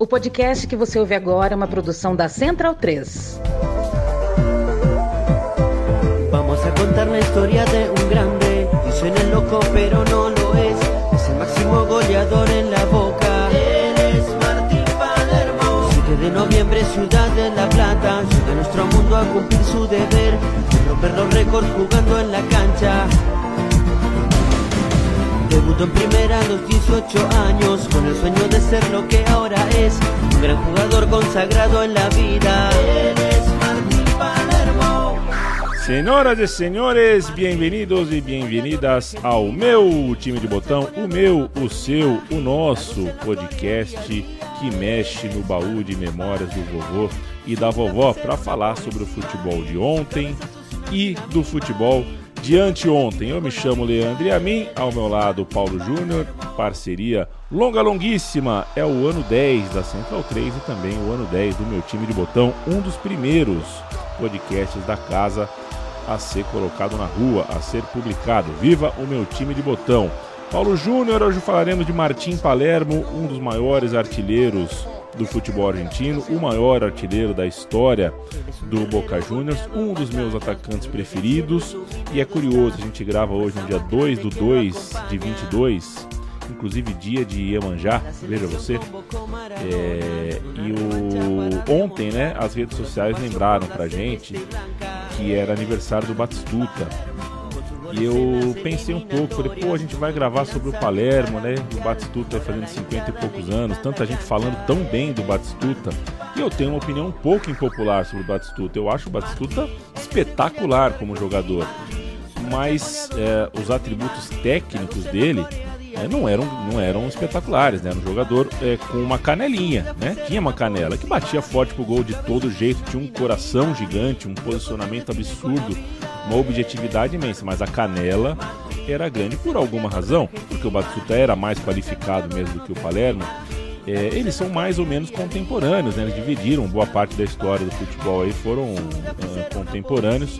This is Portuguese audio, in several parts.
O podcast que você ouve agora é uma produção da Central 3. Vamos a contar la historia de un grande. Dicen es loco, pero no lo es. Es el máximo goleador en la boca. Él es Martín Palermo. 7 de noviembre, Ciudad de la Plata. Llega nuestro mundo a cumplir su deber. De romper los récords jugando en la cancha. Debutó en primera a los 18 años con el sueño de ser lo que ahora es, un gran jugador consagrado en la vida. Él es Martín Palermo. Senhoras e senhores, bem-vindos e bem-vindas ao meu time de botão, o meu, o seu, o nosso podcast que mexe no baú de memórias do vovô e da vovó para falar sobre o futebol de ontem e do futebol de anteontem. Eu me chamo Leandro e a mim, ao meu lado, Paulo Júnior, parceria longa, longuíssima. É o ano 10 da Central 3 e também o ano 10 do meu time de botão, um dos primeiros podcasts da casa a ser colocado na rua, a ser publicado. Viva o meu time de botão! Paulo Júnior, hoje falaremos de Martim Palermo, um dos maiores artilheiros do futebol argentino, o maior artilheiro da história do Boca Juniors, um dos meus atacantes preferidos. E é curioso, a gente grava hoje no dia 2 do 2 de 22, inclusive dia de Iemanjá, veja você. É, e o, ontem, né, as redes sociais lembraram pra gente que era aniversário do Batistuta. E eu pensei um pouco, falei, pô, a gente vai gravar sobre o Palermo, né? O Batistuta fazendo 50 e poucos anos, tanta gente falando tão bem do Batistuta. E eu tenho uma opinião um pouco impopular sobre o Batistuta. Eu acho o Batistuta espetacular como jogador. Mas é, os atributos técnicos dele é, não, eram, não eram espetaculares, né? Era um jogador é, com uma canelinha, né? Tinha uma canela que batia forte pro gol de todo jeito, tinha um coração gigante, um posicionamento absurdo, uma objetividade imensa, mas a canela era grande por alguma razão, porque o Batistuta era mais qualificado mesmo do que o Palermo. É, eles são mais ou menos contemporâneos, né? Eles dividiram boa parte da história do futebol aí, foram uh, contemporâneos.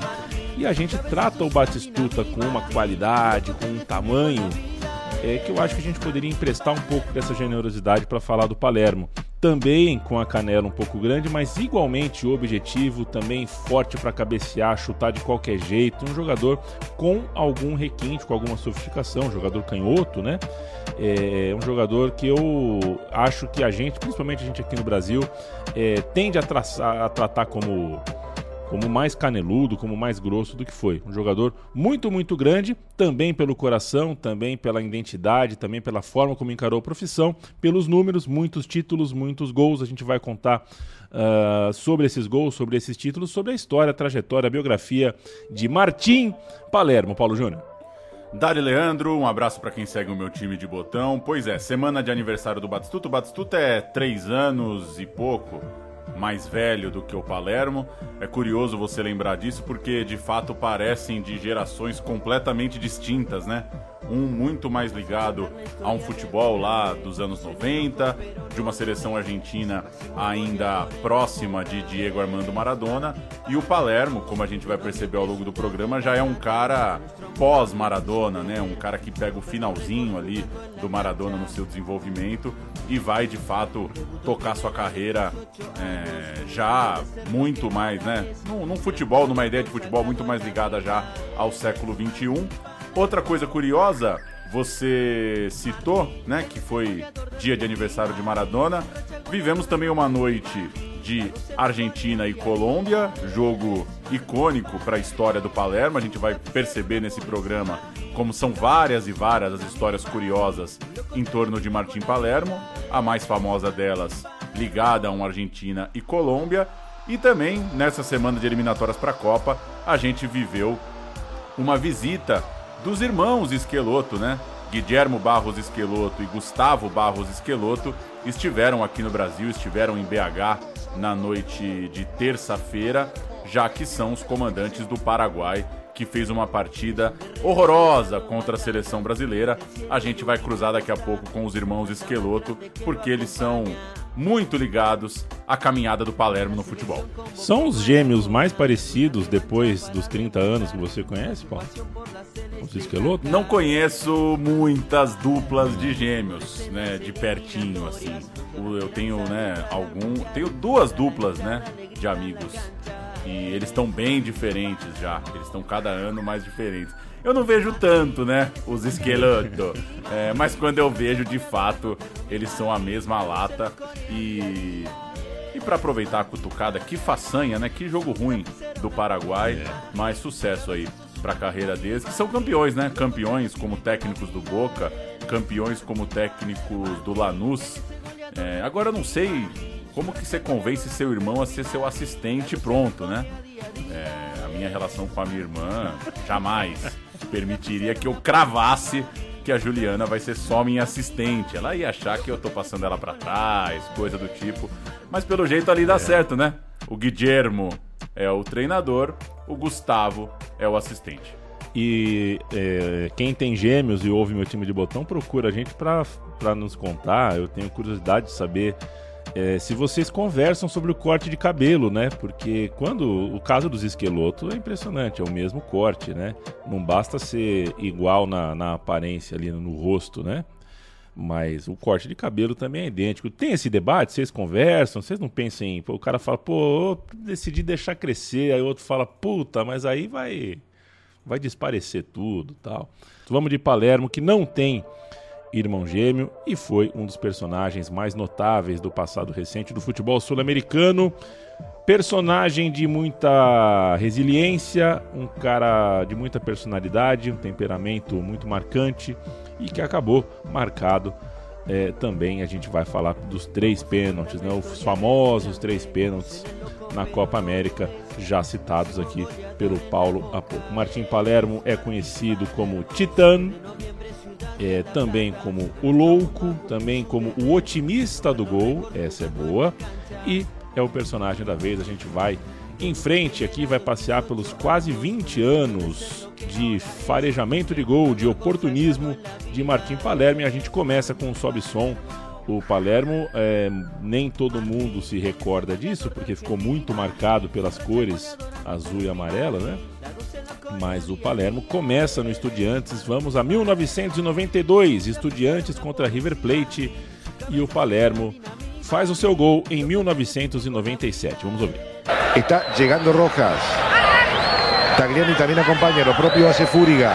E a gente trata o Batistuta com uma qualidade, com um tamanho é, que eu acho que a gente poderia emprestar um pouco dessa generosidade para falar do Palermo. Também com a canela um pouco grande, mas igualmente objetivo, também forte para cabecear, chutar de qualquer jeito. Um jogador com algum requinte, com alguma sofisticação, um jogador canhoto, né? É um jogador que eu acho que a gente, principalmente a gente aqui no Brasil, é, tende a, traçar, a tratar como como mais caneludo, como mais grosso do que foi. Um jogador muito, muito grande, também pelo coração, também pela identidade, também pela forma como encarou a profissão, pelos números, muitos títulos, muitos gols. A gente vai contar uh, sobre esses gols, sobre esses títulos, sobre a história, a trajetória, a biografia de Martim Palermo. Paulo Júnior. Dari Leandro, um abraço para quem segue o meu time de botão. Pois é, semana de aniversário do Batistuta. O Batistuta é três anos e pouco mais velho do que o Palermo. É curioso você lembrar disso porque de fato parecem de gerações completamente distintas, né? Um muito mais ligado a um futebol lá dos anos 90, de uma seleção argentina ainda próxima de Diego Armando Maradona, e o Palermo, como a gente vai perceber ao longo do programa, já é um cara pós-Maradona, né? Um cara que pega o finalzinho ali do Maradona no seu desenvolvimento e vai de fato tocar sua carreira é, já muito mais, né? Num, num, futebol, numa ideia de futebol muito mais ligada já ao século 21. Outra coisa curiosa, você citou, né, que foi dia de aniversário de Maradona. Vivemos também uma noite de Argentina e Colômbia, jogo icônico para a história do Palermo. A gente vai perceber nesse programa como são várias e várias as histórias curiosas em torno de Martim Palermo, a mais famosa delas ligada a uma Argentina e Colômbia. E também nessa semana de eliminatórias para a Copa, a gente viveu uma visita dos irmãos Esqueloto, né? Guilhermo Barros Esqueloto e Gustavo Barros Esqueloto estiveram aqui no Brasil, estiveram em BH na noite de terça-feira, já que são os comandantes do Paraguai que fez uma partida horrorosa contra a seleção brasileira. A gente vai cruzar daqui a pouco com os irmãos Esqueloto, porque eles são muito ligados à caminhada do Palermo no futebol. São os gêmeos mais parecidos depois dos 30 anos que você conhece, Paulo? os esquelotos? Não conheço muitas duplas de gêmeos, né? De pertinho, assim. Eu tenho, né, algum. Tenho duas duplas, né? De amigos. E eles estão bem diferentes já. Eles estão cada ano mais diferentes. Eu não vejo tanto, né? Os esquelotos. É, mas quando eu vejo, de fato, eles são a mesma lata. E. E para aproveitar a cutucada, que façanha, né? Que jogo ruim do Paraguai. É. Mas sucesso aí para a carreira deles, que são campeões, né? Campeões como técnicos do Boca, campeões como técnicos do Lanús. É, agora eu não sei como que você convence seu irmão a ser seu assistente pronto, né? É, a minha relação com a minha irmã jamais permitiria que eu cravasse que a Juliana vai ser só minha assistente. Ela ia achar que eu tô passando ela para trás, coisa do tipo. Mas pelo jeito ali dá é. certo, né? O Guillermo é o treinador, o Gustavo é o assistente. E é, quem tem gêmeos e ouve meu time de botão, procura a gente para nos contar. Eu tenho curiosidade de saber é, se vocês conversam sobre o corte de cabelo, né? Porque quando o caso dos esquelotos é impressionante, é o mesmo corte, né? Não basta ser igual na, na aparência ali no rosto, né? Mas o corte de cabelo também é idêntico. Tem esse debate, vocês conversam, vocês não pensam em. Pô, o cara fala, pô, decidi deixar crescer, aí o outro fala, puta, mas aí vai. Vai desparecer tudo tal. Então, vamos de Palermo, que não tem irmão gêmeo e foi um dos personagens mais notáveis do passado recente do futebol sul-americano. Personagem de muita resiliência, um cara de muita personalidade, um temperamento muito marcante e que acabou marcado é, também. A gente vai falar dos três pênaltis, né? os famosos três pênaltis na Copa América, já citados aqui pelo Paulo há pouco. Martim Palermo é conhecido como Titã, é, também como o louco, também como o otimista do gol, essa é boa, e é o personagem da vez. A gente vai em frente aqui, vai passear pelos quase 20 anos de farejamento de gol, de oportunismo de Martim Palermo. E a gente começa com o sobe som. O Palermo, é, nem todo mundo se recorda disso, porque ficou muito marcado pelas cores azul e amarela, né? Mas o Palermo começa no Estudiantes. Vamos a 1992, Estudiantes contra River Plate. E o Palermo faz o seu gol em 1997. Vamos ouvir. Está chegando Rojas. Tagliani também acompanha, o próprio hace Fúriga.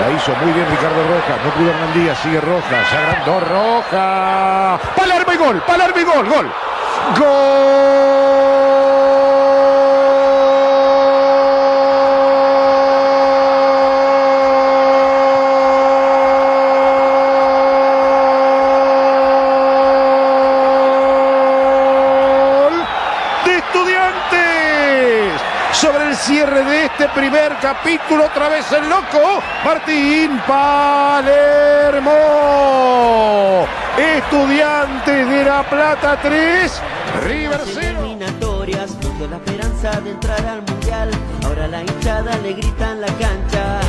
La hizo muy bien Ricardo Rojas, no pudo Hernán Díaz, sigue Rojas, agrandó Rojas. Palermo y gol, Palermo y gol, gol. Gol. Primer capítulo. Otra vez el loco. Martín Palermo. Estudiantes de La Plata 3. River 0. la esperanza de entrar al mundial. Ahora la hinchada le grita en la cancha.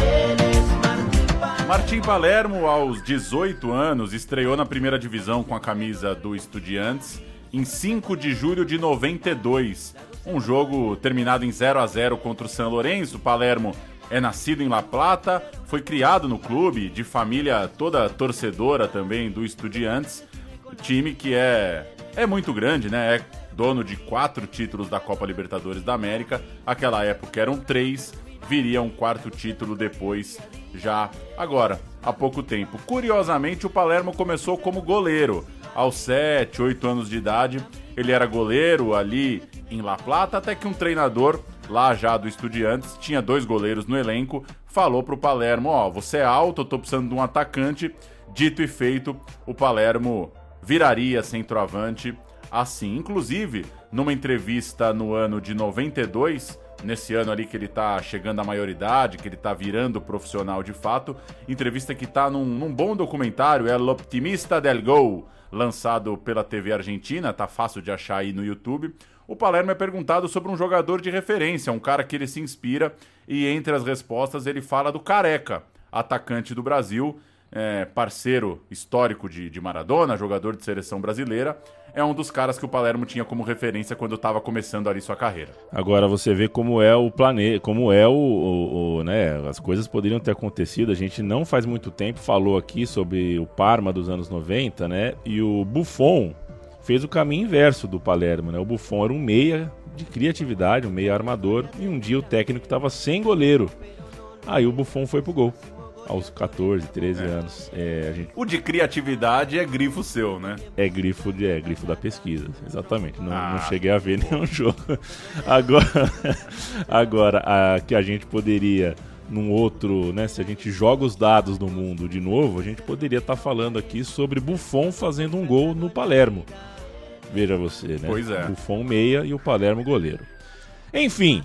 Martim Palermo, aos 18 anos, estreou na primeira divisão com a camisa do Estudiantes em 5 de julho de 92. Um jogo terminado em 0 a 0 contra o São Lourenço. Palermo é nascido em La Plata, foi criado no clube, de família toda torcedora também do Estudiantes. Time que é, é muito grande, né? É dono de quatro títulos da Copa Libertadores da América. Aquela época eram três, viria um quarto título depois, já agora, há pouco tempo. Curiosamente, o Palermo começou como goleiro. Aos 7, 8 anos de idade, ele era goleiro ali em La Plata, até que um treinador lá já do Estudiantes, tinha dois goleiros no elenco, falou pro Palermo, ó, oh, você é alto, eu tô precisando de um atacante. Dito e feito, o Palermo viraria centroavante assim. Inclusive, numa entrevista no ano de 92, nesse ano ali que ele tá chegando à maioridade, que ele tá virando profissional de fato, entrevista que tá num, num bom documentário, é L'Optimista del Gol, lançado pela TV Argentina, tá fácil de achar aí no YouTube. O Palermo é perguntado sobre um jogador de referência, um cara que ele se inspira, e entre as respostas ele fala do Careca, atacante do Brasil, é, parceiro histórico de, de Maradona, jogador de seleção brasileira, é um dos caras que o Palermo tinha como referência quando estava começando ali sua carreira. Agora você vê como é o planeta, como é o, o, o, né, as coisas poderiam ter acontecido. A gente não faz muito tempo falou aqui sobre o Parma dos anos 90, né? E o Buffon fez o caminho inverso do Palermo, né? O Buffon era um meia de criatividade, um meia armador, e um dia o técnico estava sem goleiro. Aí o Buffon foi pro gol aos 14, 13 é. anos. É, gente... O de criatividade é grifo seu, né? É grifo, de, é grifo da pesquisa, exatamente. Não, ah. não cheguei a ver nenhum jogo. Agora, agora a, que a gente poderia num outro, né? Se a gente joga os dados no mundo de novo, a gente poderia estar tá falando aqui sobre Buffon fazendo um gol no Palermo. Veja você, né? Pois é. Buffon meia e o Palermo goleiro. Enfim,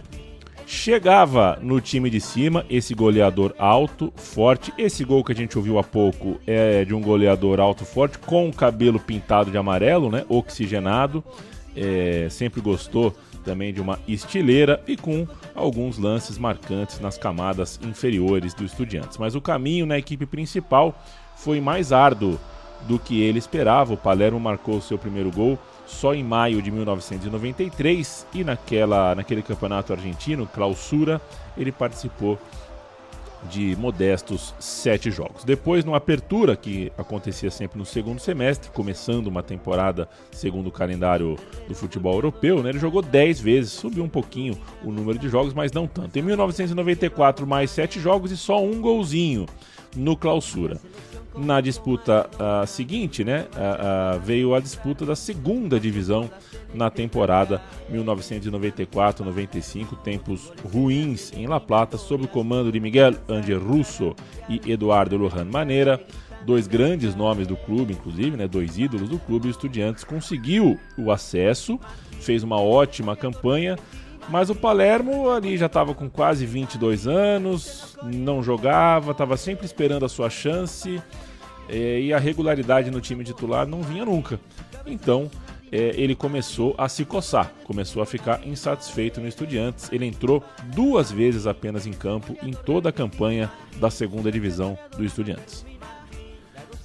Chegava no time de cima esse goleador alto, forte. Esse gol que a gente ouviu há pouco é de um goleador alto, forte, com o cabelo pintado de amarelo, né? Oxigenado. É, sempre gostou também de uma estileira e com alguns lances marcantes nas camadas inferiores do Estudiantes. Mas o caminho na equipe principal foi mais árduo do que ele esperava. O Palermo marcou seu primeiro gol só em maio de 1993 e naquela, naquele campeonato argentino, clausura, ele participou de modestos sete jogos. Depois, no Apertura, que acontecia sempre no segundo semestre, começando uma temporada segundo o calendário do futebol europeu, né, ele jogou dez vezes, subiu um pouquinho o número de jogos, mas não tanto. Em 1994, mais sete jogos e só um golzinho no Clausura. Na disputa uh, seguinte, né, uh, uh, veio a disputa da segunda divisão na temporada 1994-95, tempos ruins em La Plata, sob o comando de Miguel Angel Russo e Eduardo Lohan Maneira, dois grandes nomes do clube, inclusive, né, dois ídolos do clube, o Estudiantes conseguiu o acesso, fez uma ótima campanha, mas o Palermo ali já estava com quase 22 anos, não jogava, estava sempre esperando a sua chance e a regularidade no time titular não vinha nunca. Então é, ele começou a se coçar, começou a ficar insatisfeito no Estudiantes. Ele entrou duas vezes apenas em campo em toda a campanha da segunda divisão do Estudiantes.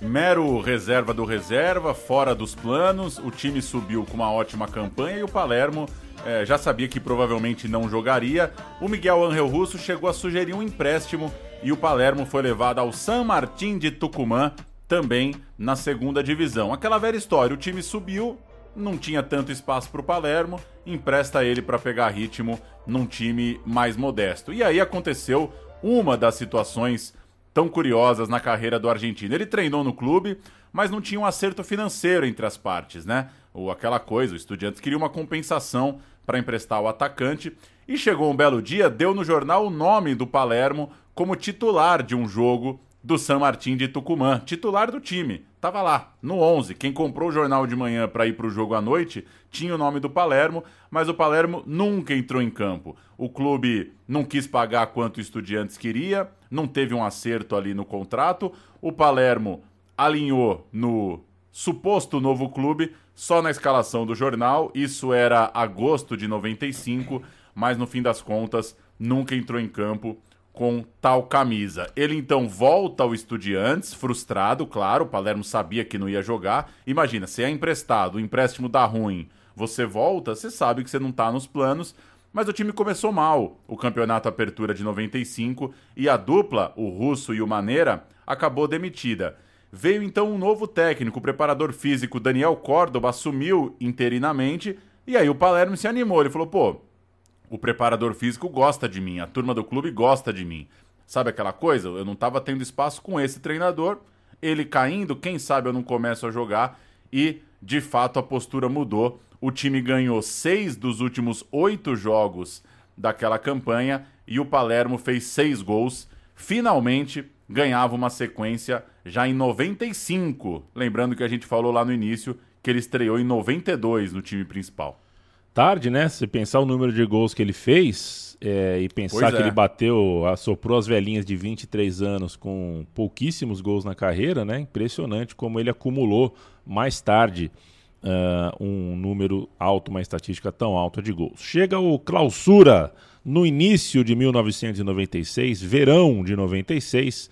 Mero reserva do reserva, fora dos planos, o time subiu com uma ótima campanha e o Palermo é, já sabia que provavelmente não jogaria. O Miguel Angel Russo chegou a sugerir um empréstimo e o Palermo foi levado ao San Martín de Tucumã também na segunda divisão. Aquela velha história, o time subiu, não tinha tanto espaço para o Palermo, empresta ele para pegar ritmo num time mais modesto. E aí aconteceu uma das situações tão curiosas na carreira do argentino. Ele treinou no clube, mas não tinha um acerto financeiro entre as partes, né? Ou aquela coisa, o Estudiantes queria uma compensação para emprestar o atacante e chegou um belo dia, deu no jornal o nome do Palermo como titular de um jogo do San Martín de Tucumã, titular do time. Tava lá, no 11. Quem comprou o jornal de manhã para ir para o jogo à noite tinha o nome do Palermo, mas o Palermo nunca entrou em campo. O clube não quis pagar quanto o Estudiantes queria, não teve um acerto ali no contrato. O Palermo alinhou no suposto novo clube só na escalação do jornal. Isso era agosto de 95, mas no fim das contas nunca entrou em campo com tal camisa. Ele então volta ao Estudiantes, frustrado, claro, o Palermo sabia que não ia jogar. Imagina, se é emprestado, o empréstimo dá ruim, você volta, você sabe que você não está nos planos, mas o time começou mal. O campeonato apertura de 95 e a dupla, o Russo e o Maneira, acabou demitida. Veio então um novo técnico, o preparador físico Daniel Córdoba assumiu interinamente e aí o Palermo se animou, ele falou: "Pô, o preparador físico gosta de mim, a turma do clube gosta de mim. Sabe aquela coisa? Eu não estava tendo espaço com esse treinador, ele caindo, quem sabe eu não começo a jogar e de fato a postura mudou. O time ganhou seis dos últimos oito jogos daquela campanha e o Palermo fez seis gols. Finalmente ganhava uma sequência já em 95. Lembrando que a gente falou lá no início que ele estreou em 92 no time principal tarde, né? Se pensar o número de gols que ele fez é, e pensar que é. ele bateu, assoprou as velhinhas de 23 anos com pouquíssimos gols na carreira, né? Impressionante como ele acumulou mais tarde uh, um número alto, uma estatística tão alta de gols. Chega o clausura no início de 1996, verão de 96.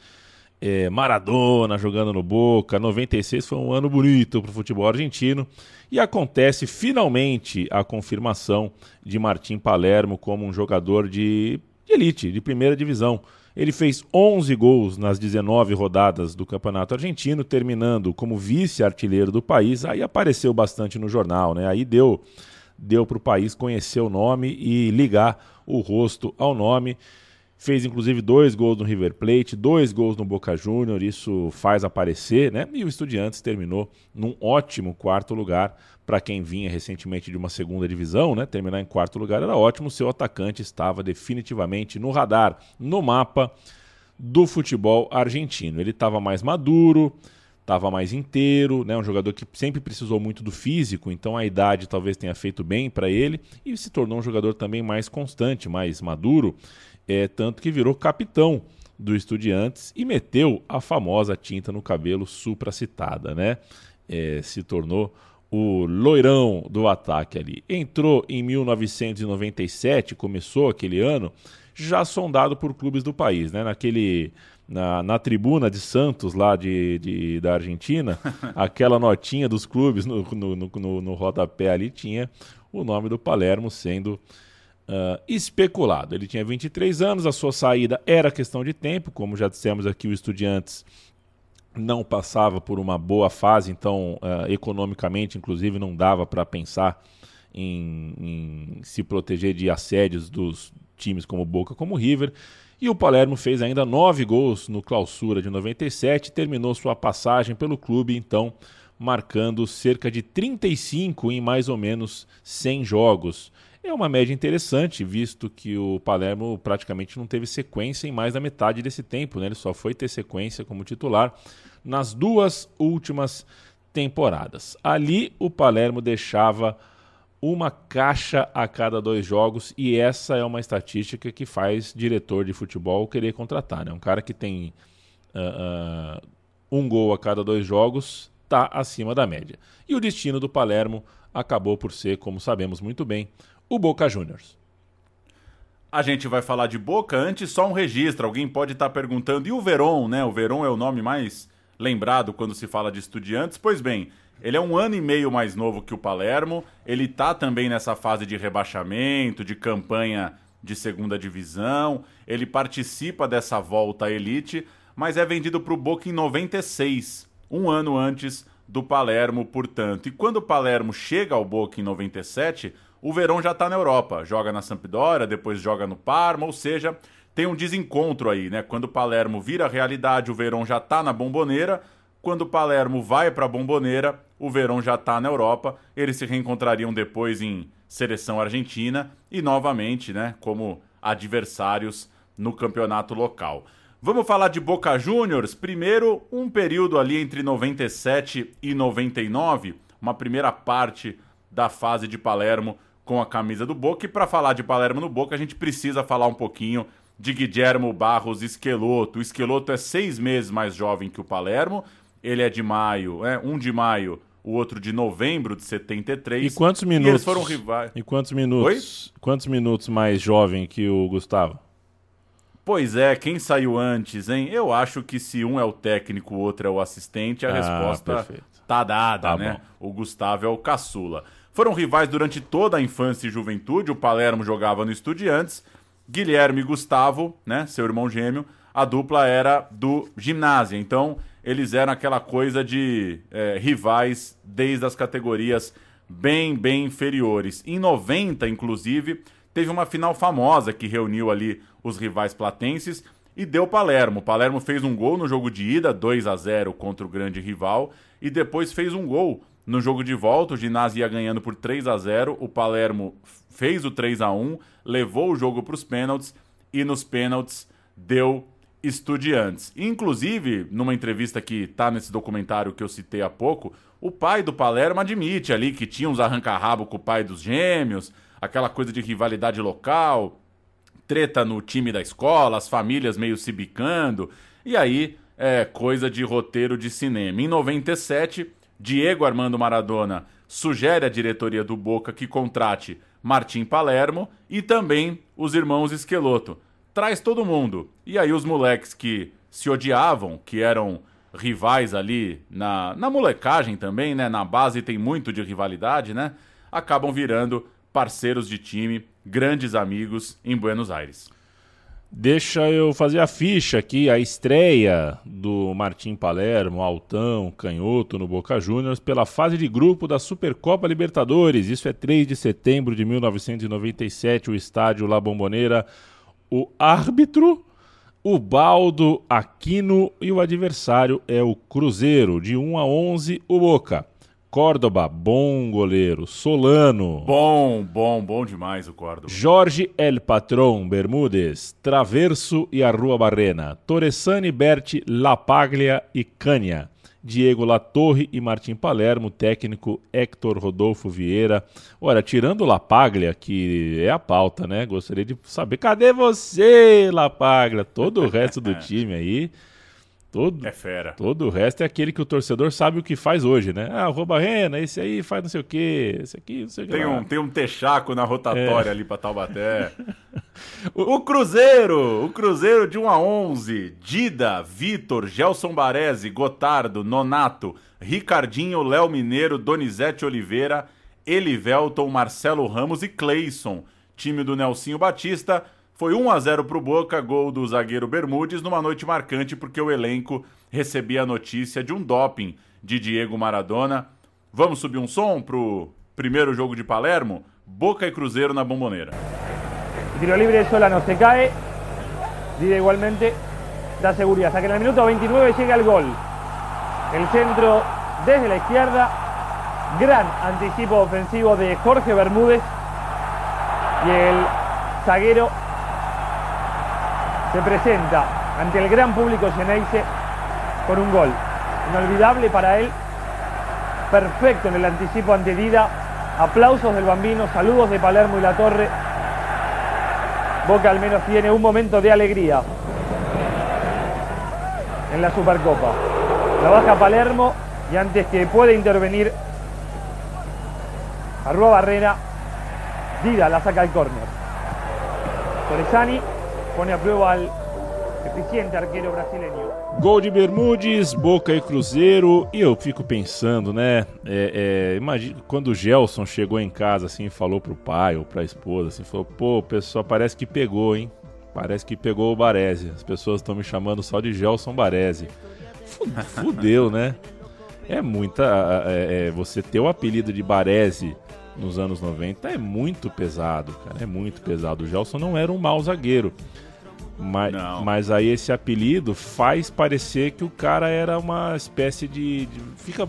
É, Maradona jogando no Boca. 96 foi um ano bonito para o futebol argentino. E acontece finalmente a confirmação de Martim Palermo como um jogador de, de elite, de primeira divisão. Ele fez 11 gols nas 19 rodadas do Campeonato Argentino, terminando como vice-artilheiro do país. Aí apareceu bastante no jornal, né? Aí deu deu para o país conhecer o nome e ligar o rosto ao nome. Fez inclusive dois gols no River Plate, dois gols no Boca Júnior, isso faz aparecer, né? E o Estudiantes terminou num ótimo quarto lugar para quem vinha recentemente de uma segunda divisão, né? Terminar em quarto lugar era ótimo, seu atacante estava definitivamente no radar, no mapa do futebol argentino. Ele estava mais maduro, estava mais inteiro, né? Um jogador que sempre precisou muito do físico, então a idade talvez tenha feito bem para ele e se tornou um jogador também mais constante, mais maduro é, tanto que virou capitão do Estudiantes e meteu a famosa tinta no cabelo supracitada, né? É, se tornou o loirão do ataque ali. Entrou em 1997, começou aquele ano, já sondado por clubes do país, né? Naquele na, na tribuna de Santos, lá de, de da Argentina, aquela notinha dos clubes no, no, no, no, no rodapé ali tinha o nome do Palermo sendo uh, especulado. Ele tinha 23 anos, a sua saída era questão de tempo, como já dissemos aqui, o Estudiantes não passava por uma boa fase, então uh, economicamente, inclusive, não dava para pensar em, em, se proteger de assédios dos times como Boca, como River. E o Palermo fez ainda nove gols no Clausura de 97, terminou sua passagem pelo clube, então marcando cerca de 35 em mais ou menos 100 jogos. É uma média interessante, visto que o Palermo praticamente não teve sequência em mais da metade desse tempo, né? Ele só foi ter sequência como titular nas duas últimas temporadas. Ali o Palermo deixava uma caixa a cada dois jogos e essa é uma estatística que faz diretor de futebol querer contratar, né? Um cara que tem uh, uh, um gol a cada dois jogos está acima da média. E o destino do Palermo acabou por ser, como sabemos muito bem, o Boca Juniors. A gente vai falar de Boca, antes só um registro. Alguém pode estar tá perguntando, e o Veron, né? O Veron é o nome mais lembrado quando se fala de estudiantes. Pois bem, ele é um ano e meio mais novo que o Palermo. Ele tá também nessa fase de rebaixamento, de campanha de segunda divisão. Ele participa dessa volta à elite, mas é vendido para o Boca em 96, um ano antes do Palermo, portanto. E quando o Palermo chega ao Boca em 97, o Verón já está na Europa, joga na Sampdoria, depois joga no Parma, ou seja, tem um desencontro aí, né? Quando o Palermo vira realidade, o Verón já está na Bomboneira. Quando o Palermo vai para a Bomboneira, o Verón já está na Europa. Eles se reencontrariam depois em seleção argentina e novamente, né, como adversários no campeonato local. Vamos falar de Boca Juniors. Primeiro, um período ali entre 97 e 99, uma primeira parte da fase de Palermo com a camisa do Boca. E para falar de Palermo no Boca, a gente precisa falar um pouquinho de Guilhermo Barros Esqueloto. O Esqueloto é seis meses mais jovem que o Palermo. Ele é de maio, é um de maio, o outro de novembro de 73. E quantos minutos? E eles foram rivais. E quantos minutos? Oi? Quantos minutos mais jovem que o Gustavo? Pois é, quem saiu antes, hein? Eu acho que se um é o técnico, o outro é o assistente, a ah, resposta perfeito. tá dada, tá né? Bom. O Gustavo é o caçula. Foram rivais durante toda a infância e juventude. O Palermo jogava no Estudiantes. Guilherme e Gustavo, né, seu irmão gêmeo, a dupla era do ginásio. Então, eles eram aquela coisa de é, rivais desde as categorias bem, bem inferiores. Em 90, inclusive, teve uma final famosa que reuniu ali os rivais platenses e deu Palermo. Palermo fez um gol no jogo de ida, 2 a 0 contra o grande rival, e depois fez um gol no jogo de volta, o Ginásio ia ganhando por 3 a 0 o Palermo fez o 3 a 1 levou o jogo para os pênaltis e nos pênaltis deu Estudiantes. Inclusive, numa entrevista que está nesse documentário que eu citei há pouco, o pai do Palermo admite ali que tinha uns arranca-rabo com o pai dos gêmeos, aquela coisa de rivalidade local, treta no time da escola, as famílias meio se bicando, e aí é coisa de roteiro de cinema. Em 97, Diego Armando Maradona sugere à diretoria do Boca que contrate Martim Palermo e também os irmãos Esqueloto. Traz todo mundo. E aí os moleques que se odiavam, que eram rivais ali na, na molecagem também, né? Na base tem muito de rivalidade, né? Acabam virando parceiros de time, grandes amigos em Buenos Aires. Deixa eu fazer a ficha aqui, a estreia do Martim Palermo, Altão, Canhoto no Boca Juniors pela fase de grupo da Supercopa Libertadores. Isso é 3 de setembro de 1997, o estádio La Bombonera. O árbitro, o Baldo Aquino e o adversário é o Cruzeiro, de 1 a 11, o Boca. Córdoba, bom goleiro. Solano. Bom, bom, bom demais o Córdoba. Jorge El Patron Bermudes, Traverso e Arrua Barrena. Torresani, Berti, Lapaglia e Cânea. Diego Latorre e Martim Palermo, técnico Hector Rodolfo Vieira. Olha, tirando Lapaglia, que é a pauta, né? Gostaria de saber, cadê você, Lapaglia? Todo o resto do time aí Todo, é fera. Todo o resto é aquele que o torcedor sabe o que faz hoje, né? Ah, o Roubarrena, esse aí faz não sei o quê, esse aqui não sei o que. Tem, um, tem um texaco na rotatória é. ali pra Taubaté. o, o, Cruzeiro, o Cruzeiro de 1 a 11, Dida, Vitor, Gelson Baresi, Gotardo, Nonato, Ricardinho, Léo Mineiro, Donizete Oliveira, Elivelton, Marcelo Ramos e Cleison. Time do Nelsinho Batista foi 1 a 0 para o Boca, gol do zagueiro Bermudes, numa noite marcante porque o elenco recebia a notícia de um doping de Diego Maradona. Vamos subir um som pro primeiro jogo de Palermo? Boca e Cruzeiro na bomboneira. Tiro libre de Solano se cae. Dida igualmente da seguridad. Hasta que en minuto 29 llega el gol. El centro desde la izquierda. Gran anticipo ofensivo de Jorge Bermúdez. Y el zaguero se presenta ante el gran público Geneise con un gol. Inolvidable para él, perfecto en el anticipo ante Dida, aplausos del bambino, saludos de Palermo y la Torre. Boca al menos tiene un momento de alegría en la Supercopa. La baja Palermo y antes que puede intervenir Arrua Barrera, Dida la saca al córner. Torresani a eficiente arqueiro brasileño. Gol de Bermudes, Boca e Cruzeiro. E eu fico pensando, né? É, é, imagina quando o Gelson chegou em casa assim e falou pro pai ou pra esposa, assim, falou: pô, pessoal, parece que pegou, hein? Parece que pegou o Baresi. As pessoas estão me chamando só de Gelson Baresi. Fudeu, né? É muita. É, é, você ter o apelido de Baresi nos anos 90 é muito pesado, cara. É muito pesado. O Gelson não era um mau zagueiro. Mas, mas aí esse apelido faz parecer que o cara era uma espécie de. de fica,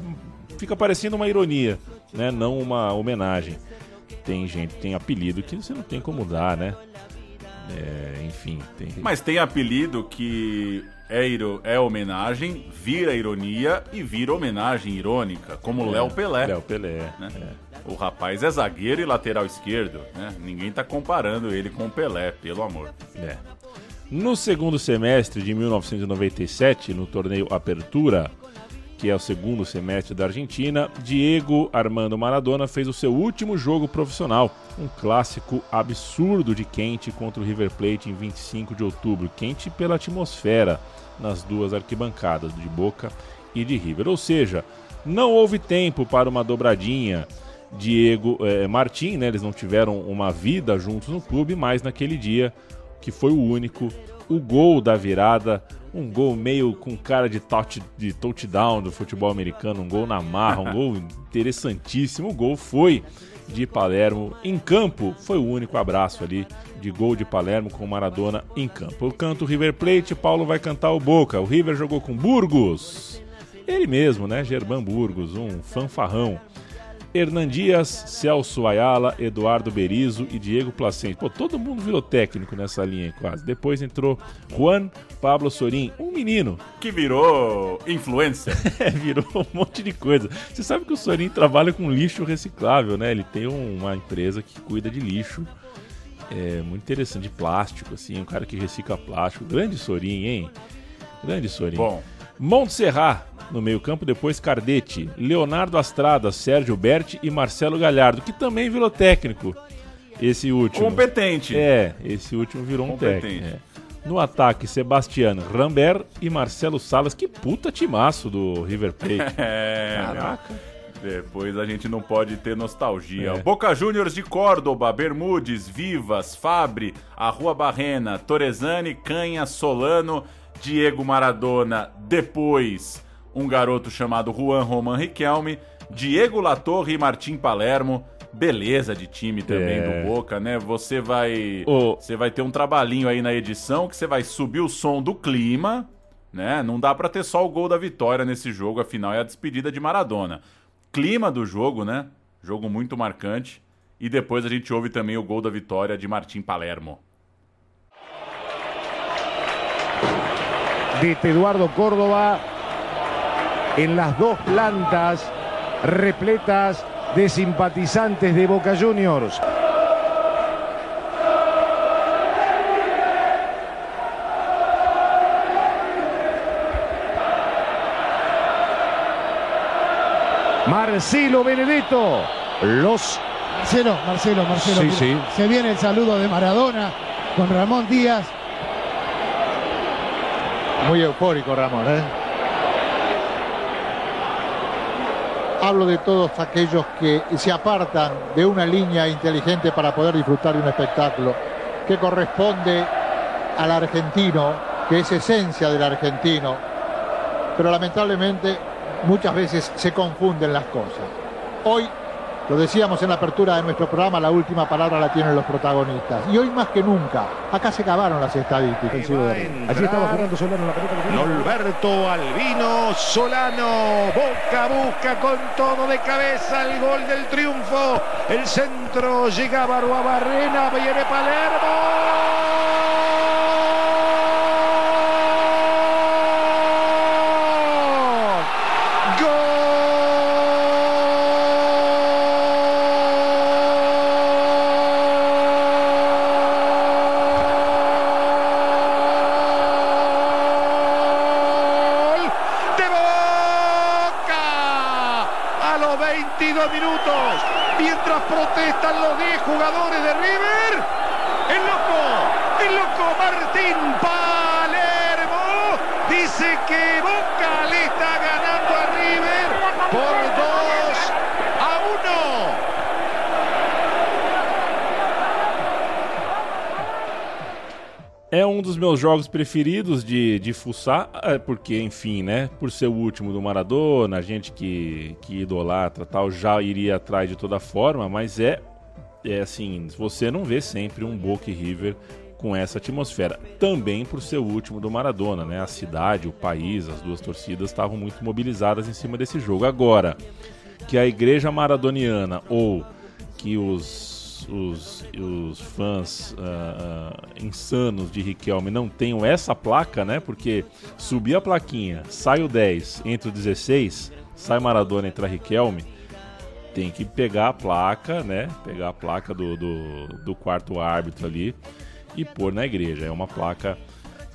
fica parecendo uma ironia, né? Não uma homenagem. Tem gente, tem apelido que você não tem como dar, né? É, enfim. Tem... Mas tem apelido que é, é homenagem, vira ironia e vira homenagem irônica, como é, Léo Pelé. Léo Pelé. Né? É. O rapaz é zagueiro e lateral esquerdo, né? Ninguém tá comparando ele com o Pelé, pelo amor. É. No segundo semestre de 1997, no torneio Apertura, que é o segundo semestre da Argentina, Diego Armando Maradona fez o seu último jogo profissional, um clássico absurdo de quente contra o River Plate em 25 de outubro, quente pela atmosfera nas duas arquibancadas de Boca e de River. Ou seja, não houve tempo para uma dobradinha. Diego eh, Martim, né, eles não tiveram uma vida juntos no clube, mas naquele dia que foi o único. O gol da virada, um gol meio com cara de, touch, de touchdown do futebol americano, um gol na marra, um gol interessantíssimo. O gol foi de Palermo em campo, foi o único abraço ali de gol de Palermo com Maradona em campo. Eu canto River Plate, Paulo vai cantar o Boca. O River jogou com Burgos, ele mesmo, né? Germán Burgos, um fanfarrão. Hernan Dias, Celso Ayala, Eduardo Berizo e Diego Placente. Pô, todo mundo virou técnico nessa linha quase. Depois entrou Juan Pablo Sorin, um menino. Que virou influencer. é, virou um monte de coisa. Você sabe que o Sorin trabalha com lixo reciclável, né? Ele tem uma empresa que cuida de lixo. É muito interessante, de plástico, assim, um cara que recicla plástico. Grande Sorin, hein? Grande Sorin. Bom. Montserrat, no meio-campo, depois Cardete, Leonardo Astrada, Sérgio Berti e Marcelo Galhardo, que também virou técnico. Esse último. Competente. É, esse último virou um técnico. É. No ataque, Sebastián Rambert e Marcelo Salas. Que puta timaço do River Plate. É, Caraca. Depois a gente não pode ter nostalgia. É. Boca Juniors de Córdoba, Bermudes, Vivas, Fabre, Arrua Barrena, Torezani, Canha, Solano, Diego Maradona. Depois, um garoto chamado Juan Roman Riquelme, Diego Latorre e Martim Palermo. Beleza de time também É. do Boca, né? Você vai, você vai ter um trabalhinho aí na edição que você vai subir o som do clima, né? Não dá pra ter só o gol da vitória nesse jogo, afinal é a despedida de Maradona. Clima do jogo, né? Jogo muito marcante. E depois a gente ouve também o gol da vitória de Martim Palermo. De Eduardo Córdoba en las dos plantas repletas de simpatizantes de Boca Juniors. Marcelo Benedetto, los Marcelo, Marcelo, Marcelo. Sí. Se viene el saludo de Maradona con Ramón Díaz. Muy eufórico Ramón, ¿eh? Hablo de todos aquellos que se apartan de una línea inteligente para poder disfrutar de un espectáculo que corresponde al argentino, que es esencia del argentino. Pero lamentablemente muchas veces se confunden las cosas. Hoy, lo decíamos en la apertura de nuestro programa, la última palabra la tienen los protagonistas. Y hoy más que nunca, acá se acabaron las estadísticas. Allí estaba jugando Solano la pelota. que tenía. Norberto Albino Solano. Boca busca con todo de cabeza el gol del triunfo. El centro llega a Barrena. Viene Palermo. Meus jogos preferidos de, de fuçar, é, porque, enfim, né? Por ser o último do Maradona, a gente que, que idolatra tal, já iria atrás de toda forma, mas é, é assim, você não vê sempre um Boca River com essa atmosfera. Também por ser o último do Maradona, né? A cidade, o país, as duas torcidas estavam muito mobilizadas em cima desse jogo. Agora, que a igreja maradoniana ou que os, os, os fãs ah, ah, insanos de Riquelme não tenham essa placa, né? Porque subir a plaquinha, sai o 10, entra o 16, sai Maradona, entra Riquelme, tem que pegar a placa, né? Pegar a placa do, do, do quarto árbitro ali e pôr na igreja. É uma placa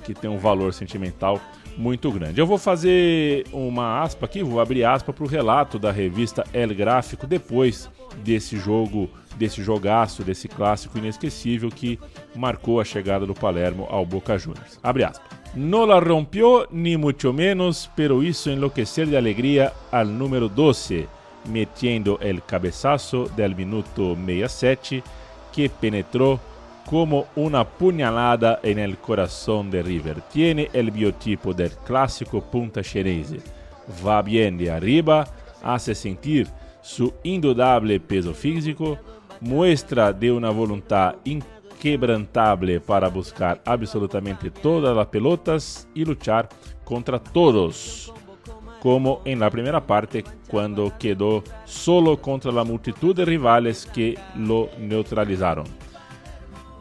que tem um valor sentimental muito grande. Eu vou fazer uma aspa aqui, vou abrir aspa para o relato da revista El Gráfico depois desse jogo, desse jogaço, desse clássico inesquecível que marcou a chegada do Palermo ao Boca Juniors. Abre aspas. No la rompió ni mucho menos, pero hizo enloquecer de alegría al número 12, metiendo el cabezazo del minuto 67 que penetró como una puñalada en el corazón de River. Tiene el biotipo del clásico punta xenese. Va bien de arriba, hace sentir su indudable peso físico, muestra de una voluntad inquebrantable para buscar absolutamente todas las pelotas y luchar contra todos como en la primera parte cuando quedó solo contra la multitud de rivales que lo neutralizaron.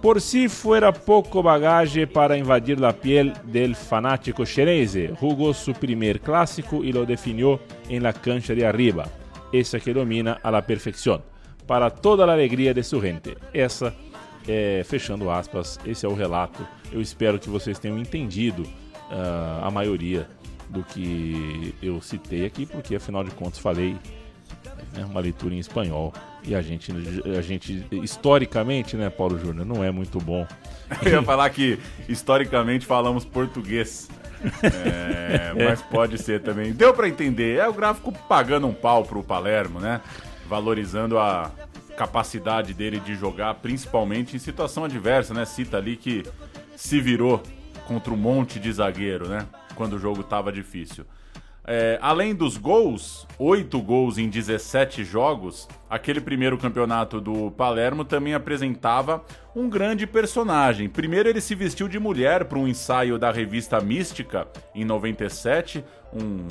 Por si fuera poco bagaje para invadir la piel del fanático xenese, jugó su primer clásico y lo definió en la cancha de arriba, esa que domina a la perfección, para toda la alegria de su gente. Essa, é, fechando aspas, esse é o relato. Eu espero que vocês tenham entendido ah, a maioria do que eu citei aqui, porque afinal de contas falei né? uma leitura em espanhol. E a gente, a gente historicamente, né, Paulo Júnior, não é muito bom. Eu ia falar que historicamente falamos português. É, mas pode ser também. Deu para entender. É o gráfico pagando um pau pro Palermo, né? Valorizando a capacidade dele de jogar, principalmente em situação adversa, né? Cita ali que se virou contra um monte de zagueiro, né? Quando o jogo tava difícil. É, além dos gols, 8 gols em 17 jogos, aquele primeiro campeonato do Palermo também apresentava um grande personagem. Primeiro, ele se vestiu de mulher para um ensaio da revista Mística, em 97, um,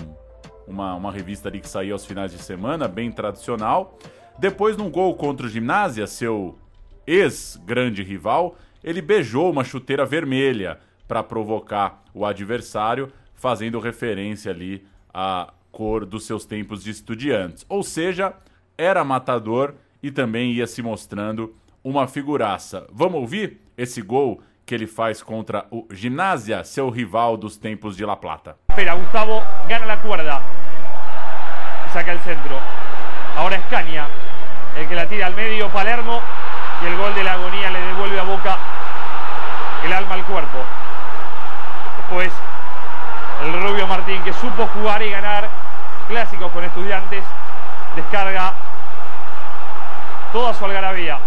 uma, uma revista ali que saía aos finais de semana, bem tradicional. Depois, num gol contra o Gimnasia, seu ex-grande rival, ele beijou uma chuteira vermelha para provocar o adversário, fazendo referência ali a cor dos seus tempos de estudiantes. Ou seja, era matador e também ia se mostrando uma figuraça. Vamos ouvir esse gol que ele faz contra o Gimnasia, seu rival dos tempos de La Plata. Espera, Gustavo gana la cuerda. Saca el centro. Ahora es Caña el que la tira al medio, Palermo. Y el gol de la agonía le devuelve a Boca el alma al cuerpo. Después el Rubio Martín, que supo jugar y ganar clásicos con estudiantes, descarga toda su algarabía.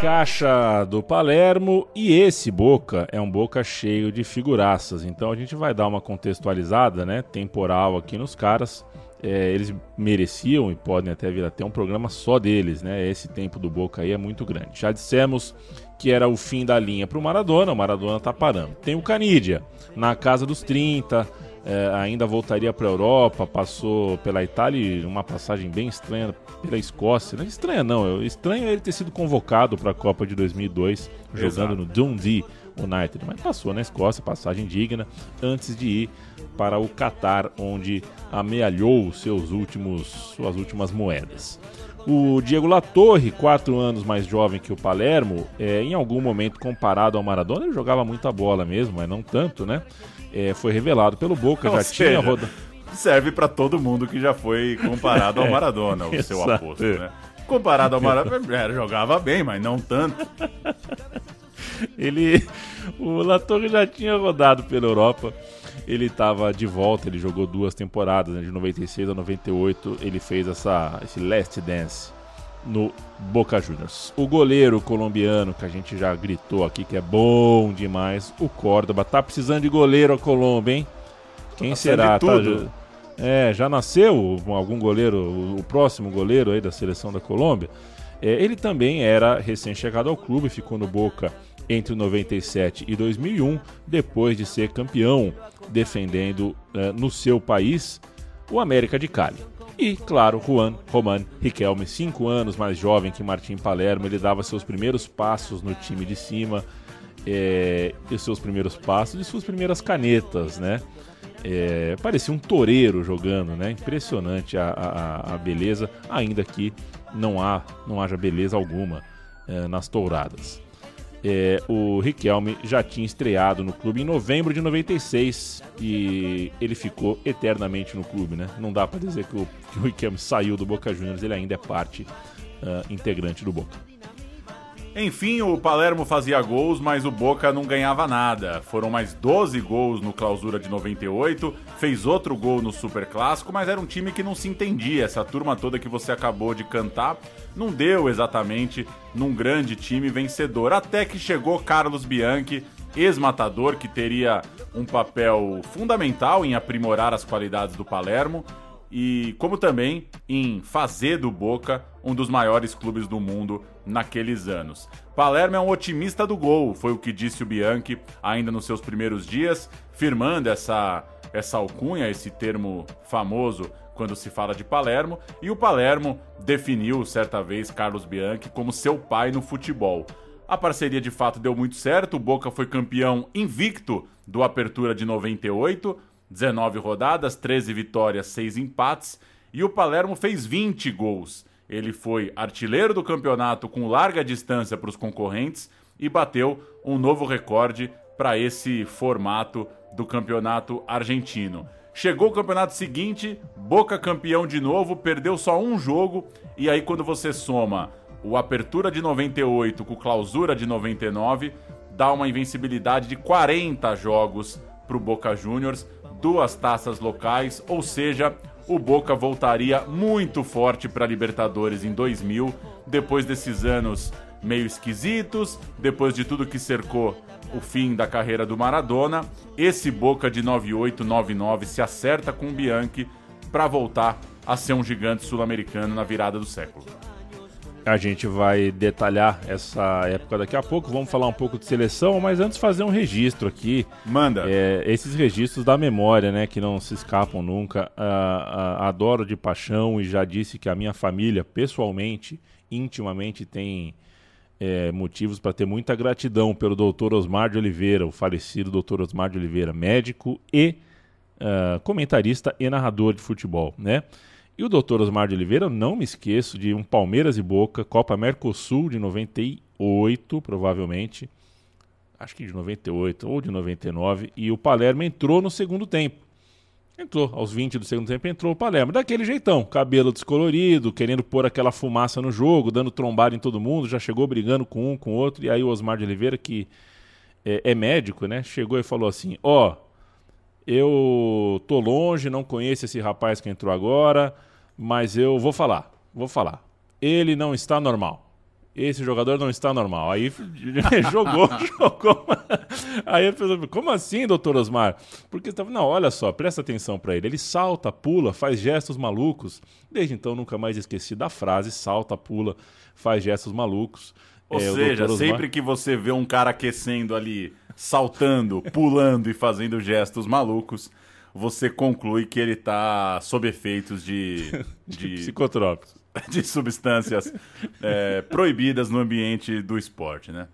Caixa do Palermo e esse Boca é um Boca cheio de figuraças. Então a gente vai dar uma contextualizada, né, temporal aqui nos caras. É, eles mereciam e podem até vir até um programa só deles, né? Esse tempo do Boca aí é muito grande. Já dissemos que era o fim da linha para o Maradona, o Maradona tá parando. Tem o Canidia, na casa dos 30, é, ainda voltaria para a Europa, passou pela Itália, uma passagem bem estranha pela Escócia. Não é estranha não, estranho é ele ter sido convocado para a Copa de 2002, jogando Exato. no Dundee United, mas passou na Escócia, passagem digna, antes de ir para o Catar, onde amealhou seus últimos, suas últimas moedas. O Diego Latorre, quatro anos mais jovem que o Palermo, é, em algum momento comparado ao Maradona, ele jogava muita bola mesmo, mas não tanto, né? É, foi revelado pelo Boca, Ou já seja, tinha rodado. Serve para todo mundo que já foi comparado ao é, Maradona, o seu aposto, né? Comparado ao Maradona, é, jogava bem, mas não tanto. ele, o Latorre já tinha rodado pela Europa ele estava de volta, ele jogou duas temporadas, né, de 96 a 98, ele fez essa, esse Last Dance no Boca Juniors. O goleiro colombiano, que a gente já gritou aqui que é bom demais, o Córdoba. Tá precisando de goleiro a Colômbia, hein? Quem tá será? Tá, é, já nasceu algum goleiro, o próximo goleiro aí da seleção da Colômbia? É, ele também era recém-chegado ao clube, ficou no Boca entre 97 e 2001, depois de ser campeão, defendendo uh, no seu país o América de Cali. E, claro, Juan Roman Riquelme, cinco anos mais jovem que Martim Palermo, ele dava seus primeiros passos no time de cima, é, e seus primeiros passos e suas primeiras canetas, né? É, parecia um toureiro jogando, né? Impressionante a, a, a, beleza, ainda que não, há, não haja beleza alguma é, nas touradas é, o Riquelme já tinha estreado no clube em novembro de 96 e ele ficou eternamente no clube, né? Não dá para dizer que o, que o Riquelme saiu do Boca Juniors, ele ainda é parte uh, integrante do Boca. Enfim, o Palermo fazia gols, mas o Boca não ganhava nada. Foram mais 12 gols no Clausura de 98, fez outro gol no Super Clássico, mas era um time que não se entendia. Essa turma toda que você acabou de cantar não deu exatamente num grande time vencedor. Até que chegou Carlos Bianchi, ex-matador, que teria um papel fundamental em aprimorar as qualidades do Palermo e como também em fazer do Boca um dos maiores clubes do mundo naqueles anos. Palermo é um otimista do gol, foi o que disse o Bianchi ainda nos seus primeiros dias, firmando essa essa alcunha, esse termo famoso quando se fala de Palermo, e o Palermo definiu certa vez Carlos Bianchi como seu pai no futebol. A parceria de fato deu muito certo, o Boca foi campeão invicto do Apertura de 98, 19 rodadas, 13 vitórias, 6 empates, e o Palermo fez 20 gols. Ele foi artilheiro do campeonato com larga distância para os concorrentes e bateu um novo recorde para esse formato do campeonato argentino. Chegou o campeonato seguinte, Boca campeão de novo, perdeu só um jogo, e aí quando você soma o Apertura de 98 com o Clausura de 99, dá uma invencibilidade de 40 jogos para o Boca Juniors, duas taças locais, ou seja, o Boca voltaria muito forte para a Libertadores em 2000, depois desses anos meio esquisitos, depois de tudo que cercou o fim da carreira do Maradona, esse Boca de 98-99 se acerta com o Bianchi para voltar a ser um gigante sul-americano na virada do século. A gente vai detalhar essa época daqui a pouco. Vamos falar um pouco de seleção, mas antes fazer um registro aqui. Manda. É, esses registros da memória, né, que não se escapam nunca. Uh, uh, adoro de paixão e já disse que a minha família, pessoalmente, intimamente, tem é, motivos para ter muita gratidão pelo Dr. Osmar de Oliveira, o falecido Dr. Osmar de Oliveira, médico e uh, comentarista e narrador de futebol, né? E o Dr. Osmar de Oliveira, eu não me esqueço de um Palmeiras e Boca, Copa Mercosul de 98, provavelmente. Acho que de 98 ou de 99. E o Palermo entrou no segundo tempo. Entrou, aos 20 do segundo tempo entrou o Palermo. Daquele jeitão, cabelo descolorido, querendo pôr aquela fumaça no jogo, dando trombada em todo mundo, já chegou brigando com um, com outro. E aí o Osmar de Oliveira, que é, é médico, né? Chegou e falou assim: Ó, oh, eu tô longe, não conheço esse rapaz que entrou agora mas eu vou falar, vou falar. Ele não está normal. Esse jogador não está normal. Aí jogou, jogou. Aí a pessoa, como assim, doutor Osmar? Porque estava, não, olha só, presta atenção para ele. Ele salta, pula, faz gestos malucos. Desde então nunca mais esqueci da frase: salta, pula, faz gestos malucos. Ou é, seja, sempre que você vê um cara aquecendo ali, saltando, pulando e fazendo gestos malucos, você conclui que ele está sob efeitos de, de psicotrópicos, de substâncias é, proibidas no ambiente do esporte, né?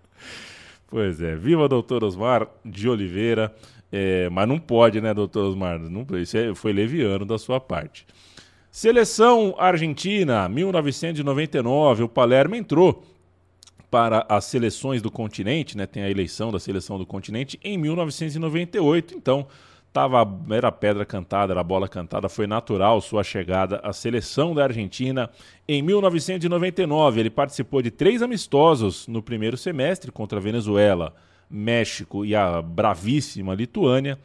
Pois é, viva doutor Osmar de Oliveira, é, mas não pode, né, doutor Osmar? Não, isso é, foi leviano da sua parte. Seleção Argentina, 1999, o Palermo entrou para as seleções do continente, né? Tem a eleição da seleção do continente em 1998, então Tava, era pedra cantada, era bola cantada, foi natural sua chegada à seleção da Argentina em 1999. Ele participou de três amistosos no primeiro semestre contra a Venezuela, México e a bravíssima Lituânia,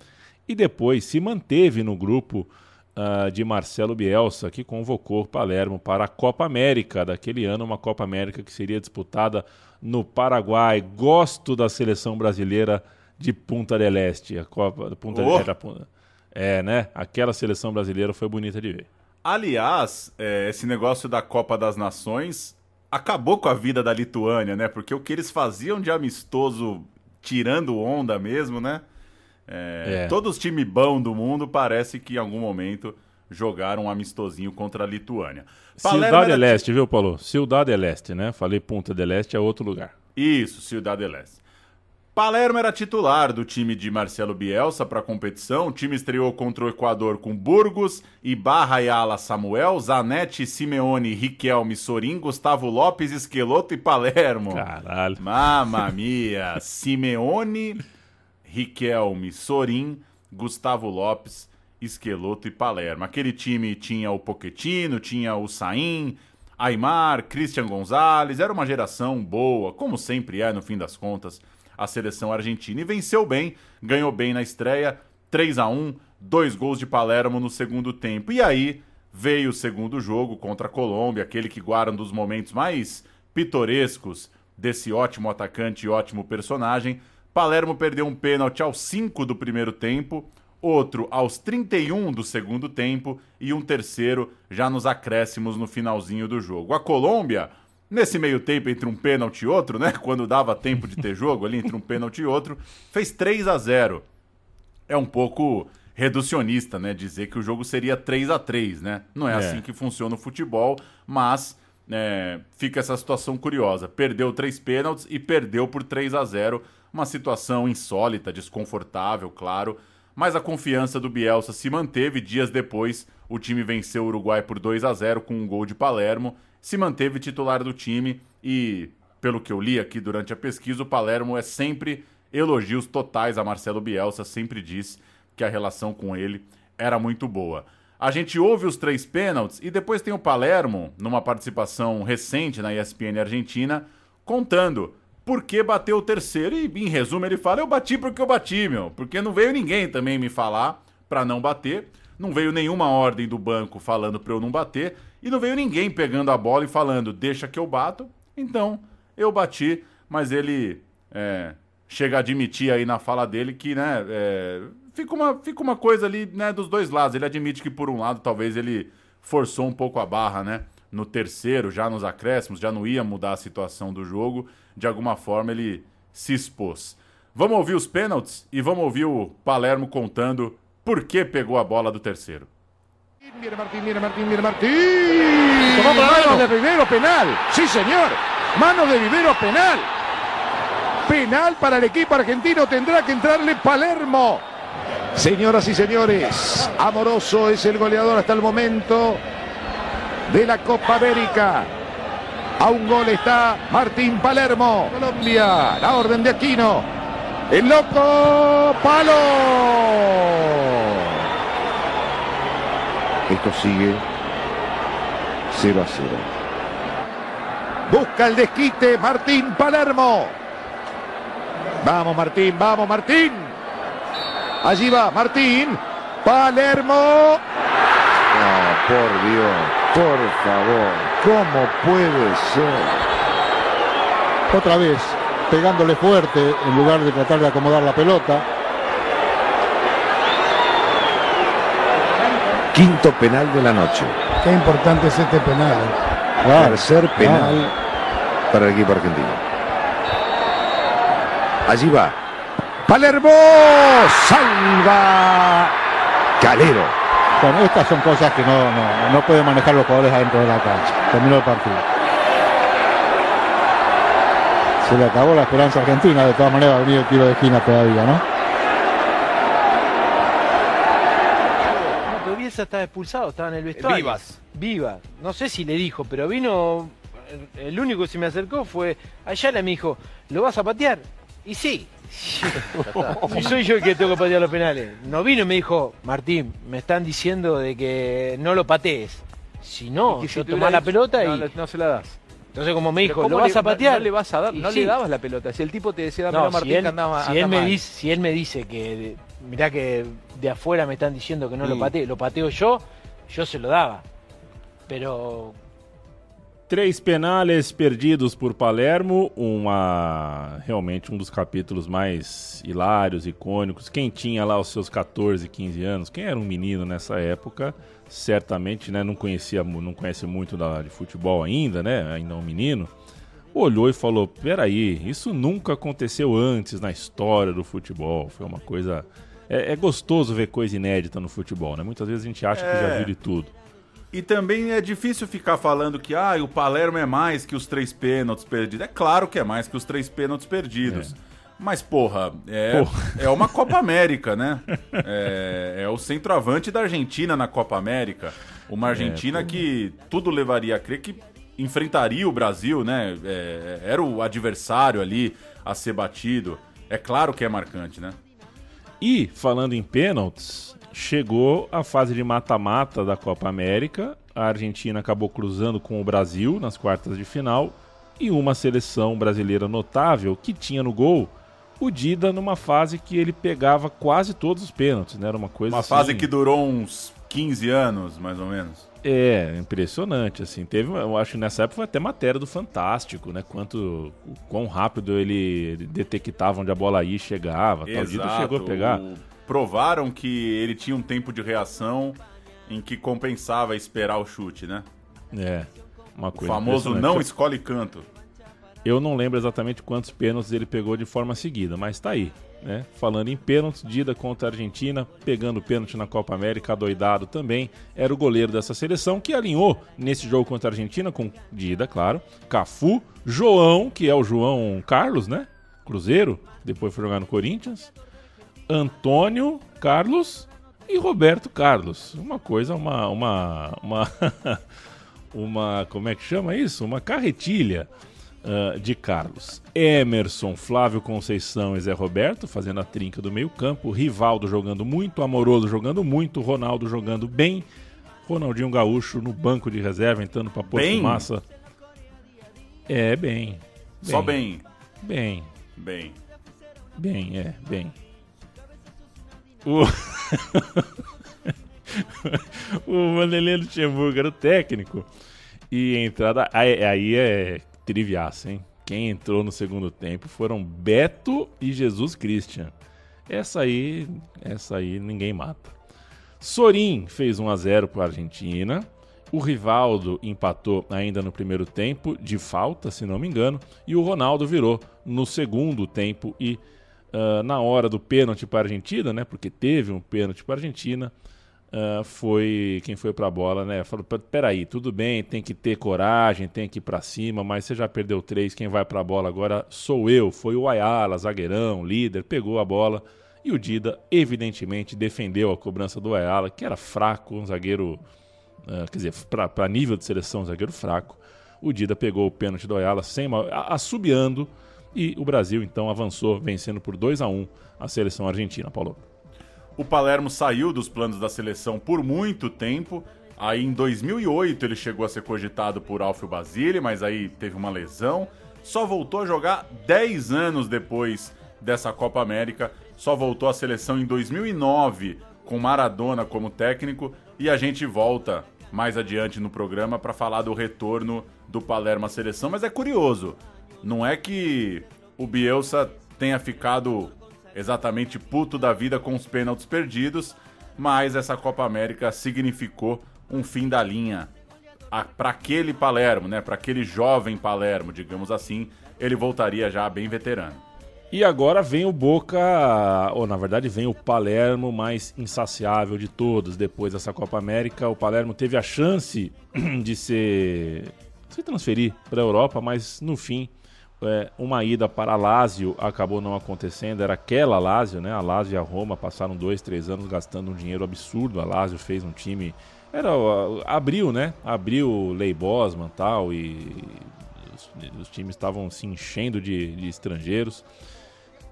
e depois se manteve no grupo uh, de Marcelo Bielsa, que convocou Palermo para a Copa América daquele ano, uma Copa América que seria disputada no Paraguai. Gosto da seleção brasileira de Punta del Este. A Copa Punta oh. del Este. É, né? Aquela seleção brasileira foi bonita de ver. Aliás, é, esse negócio da Copa das Nações acabou com a vida da Lituânia, né? Porque o que eles faziam de amistoso, tirando onda mesmo, né? É, é. Todos os times bons do mundo parece que em algum momento jogaram um amistosinho contra a Lituânia. Cidade era... Leste, viu, Paulo? Cidade Leste, né? Falei Punta del Este é outro lugar. Isso, Cidade Leste. Palermo era titular do time de Marcelo Bielsa para a competição. O time estreou contra o Equador com Burgos, Ibarra e Ala Samuel, Zanetti, Simeone, Riquelme, Sorin, Gustavo Lopes, Esqueloto e Palermo. Caralho. Mamma mia. Simeone, Riquelme, Sorin, Gustavo Lopes, Esqueloto e Palermo. Aquele time tinha o Poquetino, tinha o Saim, Aymar, Christian Gonzalez. Era uma geração boa, como sempre é no fim das contas a seleção argentina. E venceu bem, ganhou bem na estreia, 3 a 1 dois gols de Palermo no segundo tempo. E aí veio o segundo jogo contra a Colômbia, aquele que guarda um dos momentos mais pitorescos desse ótimo atacante e ótimo personagem. Palermo perdeu um pênalti aos 5 do primeiro tempo, outro aos 31 do segundo tempo e um terceiro já nos acréscimos no finalzinho do jogo. A Colômbia Nesse meio tempo, entre um pênalti e outro, né? Quando dava tempo de ter jogo ali entre um pênalti e outro, fez 3 a 0 É um pouco reducionista, né? Dizer que o jogo seria 3 a 3 né? Não é, é. assim que funciona o futebol, mas é, fica essa situação curiosa. Perdeu três pênaltis e perdeu por 3 a 0 Uma situação insólita, desconfortável, claro. Mas a confiança do Bielsa se manteve. Dias depois, o time venceu o Uruguai por 2 a 0 com um gol de Palermo se manteve titular do time e, pelo que eu li aqui durante a pesquisa, o Palermo é sempre elogios totais a Marcelo Bielsa, sempre diz que a relação com ele era muito boa. A gente ouve os três pênaltis e depois tem o Palermo, numa participação recente na ESPN Argentina, contando por que bateu o terceiro. E, em resumo, ele fala: Eu bati porque eu bati, meu. Porque não veio ninguém também me falar para não bater. Não veio nenhuma ordem do banco falando para eu não bater. E não veio ninguém pegando a bola e falando: Deixa que eu bato. Então, eu bati. Mas ele é, chega a admitir aí na fala dele que, né, é, fica, uma, fica uma coisa ali, né, dos dois lados. Ele admite que, por um lado, talvez ele forçou um pouco a barra, né? No terceiro, já nos acréscimos, já não ia mudar a situação do jogo. De alguma forma, ele se expôs. Vamos ouvir os pênaltis e vamos ouvir o Palermo contando por que pegou a bola do terceiro. Mira Martín, mira Martín, mira Martín. Mano de Rivero, penal. Sí, señor. Mano de Rivero, penal. Penal para el equipo argentino. Tendrá que entrarle Palermo. Señoras y señores, Amoroso es el goleador hasta el momento de la Copa América. A un gol está Martín Palermo. Colombia, la orden de Aquino. El loco palo. Esto sigue 0 a 0. Busca el desquite Martín Palermo. Vamos Martín, vamos Martín. Allí va Martín. Palermo. Por Dios, por favor, ¿cómo puede ser? Otra vez, pegándole fuerte en lugar de tratar de acomodar la pelota. Quinto penal de la noche. Qué importante es este penal. Tercer penal para el equipo argentino. Allí va. Palermo salva Calero. Bueno, estas son cosas que no, no, no pueden manejar los jugadores adentro de la cancha. Terminó el partido. Se le acabó la esperanza argentina, de todas maneras va a venir el tiro de esquina todavía, ¿no? No, pero Bielsa estaba expulsado, estaba en el vestuario. Vivas. Viva. No sé si le dijo, pero vino. El único que se me acercó fue Ayala y me dijo, ¿lo vas a patear? Y sí. Si soy yo el que tengo que patear los penales. No vino y me dijo, Martín, me están diciendo de que no lo patees. Si no, Y que si yo tomás la dicho- pelota no, y. no, se la das. Entonces, como me dijo, ¿cómo ¿lo vas le- a patear? No, le vas a dar, Y no sí. le dabas la pelota. Si el tipo te decía, dame No, a Martín si él, que andaba, si, él me mal. dice, si él me dice que, mirá que de afuera me están diciendo que no lo Mm. pateo, lo pateo yo, yo se lo daba. Pero Três penales perdidos por Palermo, uma realmente um dos capítulos mais hilários, icônicos. Quem tinha lá os seus 14, 15 anos, quem era um menino nessa época, certamente, né, não conhecia, não conhece muito da, de futebol ainda, né, ainda um menino, olhou e falou: "Peraí, isso nunca aconteceu antes na história do futebol". Foi uma coisa é, é gostoso ver coisa inédita no futebol, né? Muitas vezes a gente acha que já É. viu de tudo. E também é difícil ficar falando que ah, o Palermo é mais que os três pênaltis perdidos. É claro que é mais que os três pênaltis perdidos. Mas, porra, é, Porra. é uma Copa América, né? É, é o centroavante da Argentina na Copa América. Uma Argentina que tudo levaria a crer que enfrentaria o Brasil, né? É, era o adversário ali a ser batido. É claro que é marcante, né? E, falando em pênaltis, chegou a fase de mata-mata da Copa América. A Argentina acabou cruzando com o Brasil nas quartas de final. E uma seleção brasileira notável que tinha no gol o Dida numa fase que ele pegava quase todos os pênaltis, né? Era uma coisa Uma assim- fase que durou uns 15 anos, mais ou menos. É, impressionante, assim. Teve, eu acho que nessa época foi até matéria do Fantástico, né? Quanto, o quão rápido ele detectava onde a bola ia e chegava. Tal. O Dida chegou a pegar. O- Provaram que ele tinha um tempo de reação em que compensava esperar o chute, né? É, uma O coisa famoso impressionante. não escolhe canto. Eu não lembro exatamente quantos pênaltis ele pegou de forma seguida, mas tá aí. Né? Falando em pênaltis, Dida contra a Argentina, pegando pênalti na Copa América, doidado também, era o goleiro dessa seleção que alinhou nesse jogo contra a Argentina com Dida, claro, Cafu, João, que é o João Carlos, né? Cruzeiro, depois foi jogar no Corinthians, Antônio Carlos e Roberto Carlos. Uma coisa, uma uma uma, uma como é que chama isso? Uma carretilha. Ah, de Carlos. Emerson, Flávio Conceição e Zé Roberto fazendo a trinca do meio-campo. Rivaldo jogando muito, Amoroso jogando muito, Ronaldo jogando bem. Ronaldinho Gaúcho no banco de reserva, entrando para pôr Bem? fumaça. É, bem. Só bem. Bem. Bem. Bem, é, bem. O, o Vanderlei Luxemburgo era o técnico. E a entrada. Aí, aí é triviaça, hein? Quem entrou no segundo tempo foram Beto e Jesus Christian. Essa aí. Essa aí ninguém mata. Sorin fez 1 a 0 para a Argentina. O Rivaldo empatou ainda no primeiro tempo, de falta, se não me engano. E o Ronaldo virou no segundo tempo e ah, na hora do pênalti para a Argentina, né? Porque teve um pênalti para a Argentina. Ah, foi quem foi para a bola, né? Falou: "Pera- peraí, tudo bem, tem que ter coragem, tem que ir para cima, mas você já perdeu três, quem vai para a bola agora sou eu. Foi o Ayala, zagueirão, líder, pegou a bola. E o Dida, evidentemente, defendeu a cobrança do Ayala, que era fraco, um zagueiro, ah, quer dizer, para nível de seleção, um zagueiro fraco. O Dida pegou o pênalti do Ayala sem mal, assobiando, e o Brasil então avançou, vencendo por 2 a 1 a seleção argentina, Paulo. O Palermo saiu dos planos da seleção por muito tempo. Aí em 2008 ele chegou a ser cogitado por Alfio Basile, mas aí teve uma lesão. Só voltou a jogar 10 anos depois dessa Copa América. Só voltou à seleção em 2009 com Maradona como técnico. E a gente volta mais adiante no programa para falar do retorno do Palermo à seleção. Mas é curioso, não é que o Bielsa tenha ficado exatamente puto da vida com os pênaltis perdidos, mas essa Copa América significou um fim da linha para aquele Palermo, né? Para aquele jovem Palermo, digamos assim, ele voltaria já bem veterano. E agora vem o Boca, ou na verdade vem o Palermo mais insaciável de todos. Depois dessa Copa América, o Palermo teve a chance de ser se transferir para a Europa, mas no fim é, uma ida para a Lazio acabou não acontecendo. Era aquela Lazio, né? A Lazio e a Roma passaram dois, três anos gastando um dinheiro absurdo. A Lazio fez um time, era abriu, né? Abriu Lei Bosman tal e os, os times estavam se enchendo de, de estrangeiros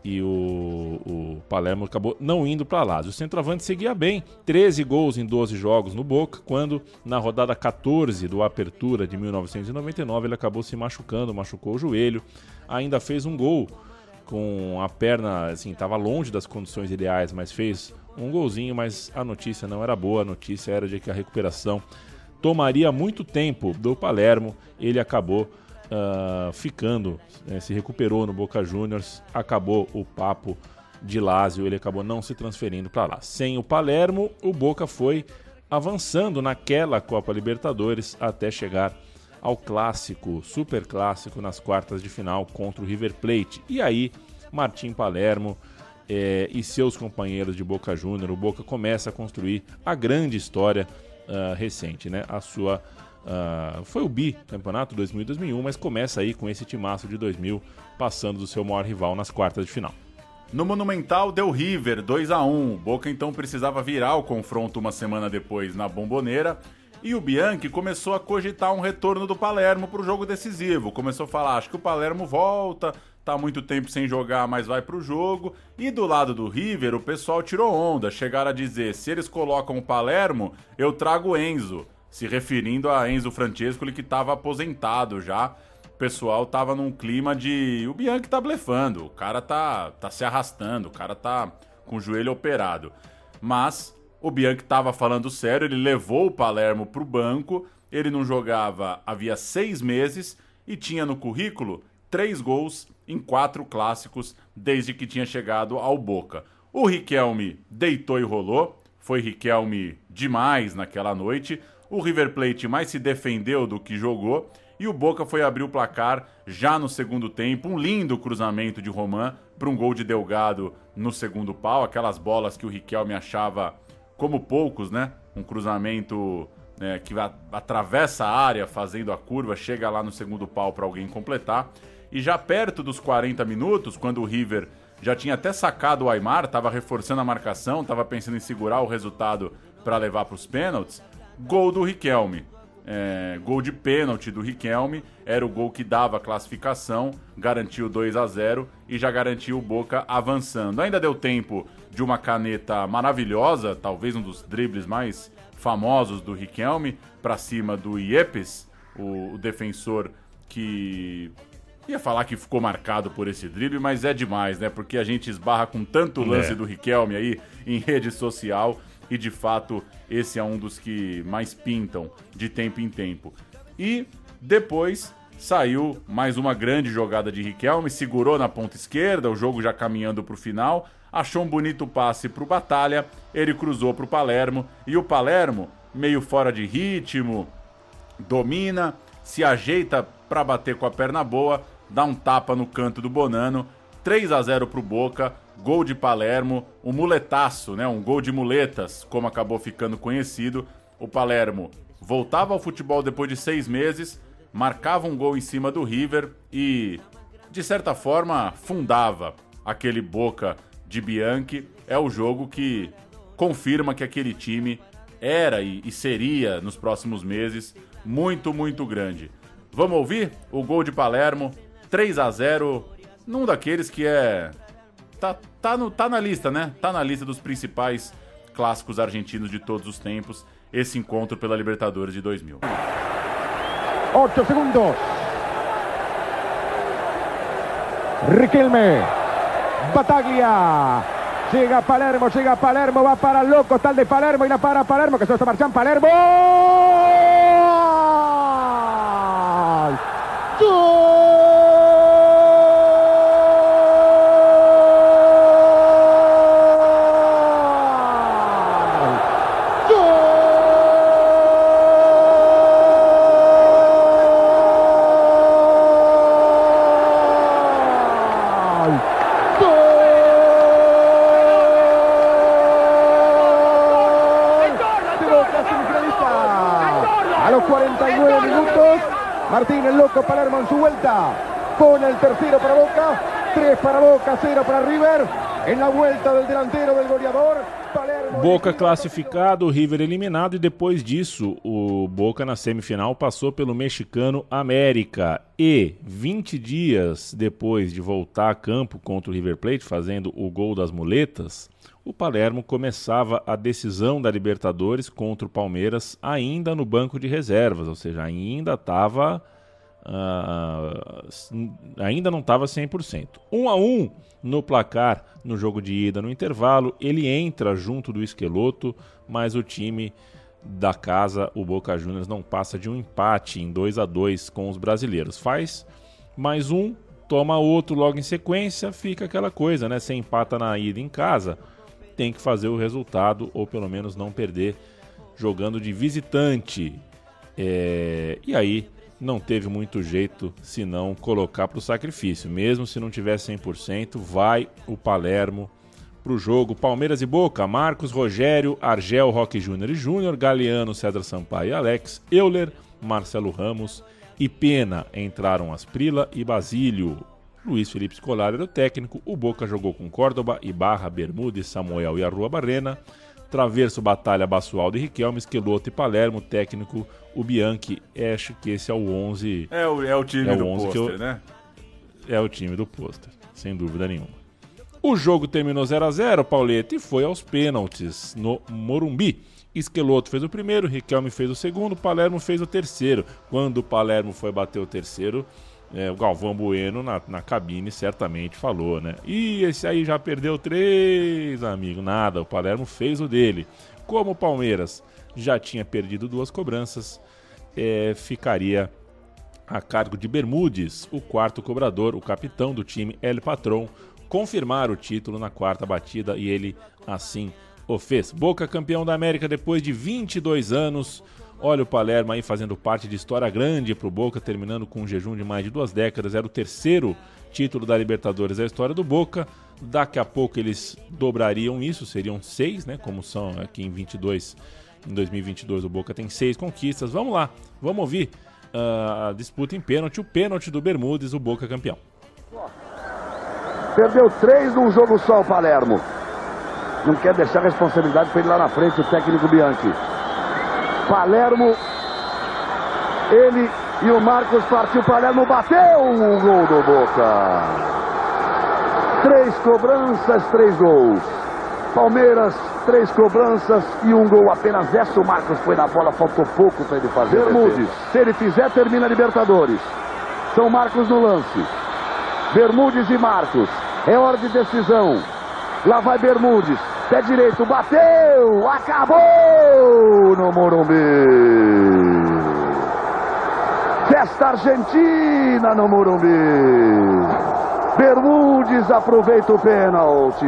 e o, o Palermo acabou não indo para lá. O centroavante seguia bem, 13 gols em 12 jogos no Boca, quando na rodada 14 do Apertura de 1999 ele acabou se machucando, machucou o joelho, ainda fez um gol com a perna, assim, estava longe das condições ideais, mas fez um golzinho, mas a notícia não era boa, a notícia era de que a recuperação tomaria muito tempo do Palermo, ele acabou Uh, ficando, né, se recuperou no Boca Juniors, acabou o papo de Lazio, ele acabou não se transferindo para lá. Sem o Palermo, o Boca foi avançando naquela Copa Libertadores até chegar ao clássico, super clássico nas quartas de final contra o River Plate. E aí, Martim Palermo eh, e seus companheiros de Boca Juniors, o Boca começa a construir a grande história uh, recente, né? A sua Uh, foi o bi campeonato 2000 2001, mas começa aí com esse timaço de 2000 passando do seu maior rival nas quartas de final. No Monumental deu River 2 a 1. Boca então precisava virar o confronto uma semana depois na Bomboneira. E o Bianchi começou a cogitar um retorno do Palermo para o jogo decisivo. Começou a falar: acho que o Palermo volta, tá muito tempo sem jogar, mas vai para o jogo. E do lado do River, o pessoal tirou onda. Chegaram a dizer: se eles colocam o Palermo, eu trago o Enzo se referindo a Enzo Francesco, ele que estava aposentado já. O pessoal tava num clima de o Bianchi tá blefando, o cara tá, tá se arrastando, o cara tá com o joelho operado. Mas o Bianchi tava falando sério, ele levou o Palermo pro banco, ele não jogava havia seis meses e tinha no currículo três gols em quatro clássicos desde que tinha chegado ao Boca. O Riquelme deitou e rolou, foi Riquelme demais naquela noite. O River Plate mais se defendeu do que jogou e o Boca foi abrir o placar já no segundo tempo. Um lindo cruzamento de Roman para um gol de Delgado no segundo pau, aquelas bolas que o Riquelme achava como poucos, né? Um cruzamento né, que atravessa a área fazendo a curva, chega lá no segundo pau para alguém completar. E já perto dos 40 minutos, quando o River já tinha até sacado o Aymar, estava reforçando a marcação, estava pensando em segurar o resultado para levar para os pênaltis, gol do Riquelme. é, gol de pênalti do Riquelme, era o gol que dava a classificação, garantiu 2 a 0 e já garantiu o Boca avançando. Ainda deu tempo de uma caneta maravilhosa, talvez um dos dribles mais famosos do Riquelme, para cima do Iepes, o, o defensor que Ia falar que ficou marcado por esse drible, mas é demais, né? Porque a gente esbarra com tanto lance É. do Riquelme aí em rede social e de fato esse é um dos que mais pintam de tempo em tempo. E depois saiu mais uma grande jogada de Riquelme, segurou na ponta esquerda, o jogo já caminhando para o final, achou um bonito passe para o Batalha, ele cruzou para o Palermo e o Palermo, meio fora de ritmo, domina, se ajeita para bater com a perna boa, dá um tapa no canto do Bonano, 3 a 0 pro Boca, gol de Palermo, um muletaço, né? Um gol de muletas, como acabou ficando conhecido. O Palermo voltava ao futebol depois de seis meses, marcava um gol em cima do River e, de certa forma, fundava aquele Boca de Bianchi. É o jogo que confirma que aquele time era e, e seria nos próximos meses muito, muito grande. Vamos ouvir o gol de Palermo, 3 a 0 num daqueles que é tá, tá, no, tá na lista, né? Tá na lista dos principais clássicos argentinos de todos os tempos, esse encontro pela Libertadores de 2000. 8 segundos. Riquelme. Bataglia. Llega Palermo, llega Palermo, va para loco, el de Palermo y la para Palermo, que se está marchando Palermo. ¡Gol! de Boca semifinalista. A los 49 minutos, Martín el loco Palermo en su vuelta. Pone el tercero para Boca, 3 para Boca, 0 para River. En la vuelta del delantero del goleador, Palermo. Boca classificado, River eliminado e depois disso o Boca na semifinal passou pelo mexicano América e 20 dias depois de voltar a campo contra o River Plate fazendo o gol das muletas, o Palermo começava a decisão da Libertadores contra o Palmeiras ainda no banco de reservas, ou seja, ainda estava ah, ainda não estava 100%. 1 a 1 no placar no jogo de ida no intervalo, ele entra junto do Esqueloto, mas o time da casa, o Boca Juniors, não passa de um empate em 2 a 2 com os brasileiros. Faz mais um, toma outro logo em sequência, fica aquela coisa, né? Você empata na ida em casa, tem que fazer o resultado, ou pelo menos não perder jogando de visitante. É, E aí não teve muito jeito senão colocar para o sacrifício. Mesmo se não tiver 100%, vai o Palermo para o jogo. Palmeiras e Boca, Marcos, Rogério, Argel, Roque Júnior e Júnior, Galeano, César Sampaio e Alex, Euler, Marcelo Ramos e Pena. Entraram Asprila e Basílio. Luiz Felipe Scolari era o técnico. O Boca jogou com Córdoba, Ibarra, Bermudes, Samuel e Arrua Barrena. Traverso, Batalha, Basualdo e Riquelme, Esqueloto e Palermo, técnico, o Bianchi. Acho que esse é o 11. É o, é o time é o do 11 que pôster, eu- né? É o time do pôster, sem dúvida nenhuma. O jogo terminou 0 a 0 Pauleta, e foi aos pênaltis no Morumbi. Esqueloto fez o primeiro, Riquelme fez o segundo, Palermo fez o terceiro. Quando o Palermo foi bater o terceiro, é, o Galvão Bueno na, na cabine certamente falou, né? E esse aí já perdeu três, amigo. Nada, o Palermo fez o dele. Como o Palmeiras já tinha perdido duas cobranças, é, ficaria a cargo de Bermudes, o quarto cobrador, o capitão do time, El Patron, confirmar o título na quarta batida e ele assim o fez. Boca campeão da América depois de 22 anos. Olha o Palermo aí fazendo parte de história grande para o Boca, terminando com um jejum de mais de duas décadas. Era o terceiro título da Libertadores da história do Boca. Daqui a pouco eles dobrariam isso, seriam seis, né? Como são aqui em 22, em 2022 o Boca tem seis conquistas. Vamos lá, vamos ouvir ah, a disputa em pênalti, o pênalti do Bermudes, o Boca campeão. Perdeu três num jogo só o Palermo. Não quer deixar a responsabilidade para ele lá na frente, o técnico Bianchi. Palermo Ele e o Marcos partiu. Palermo bateu o gol do Boca. Três cobranças, três gols. Palmeiras, três cobranças e um gol apenas. Essa o Marcos foi na bola, faltou pouco para ele fazer. Bermudes, se ele fizer, termina a Libertadores. São Marcos no lance. Bermudes e Marcos. É hora de decisão. Lá vai Bermudes. Pé direito, bateu! Acabou no Morumbi. Festa Argentina no Morumbi. Bermudes aproveita o pênalti.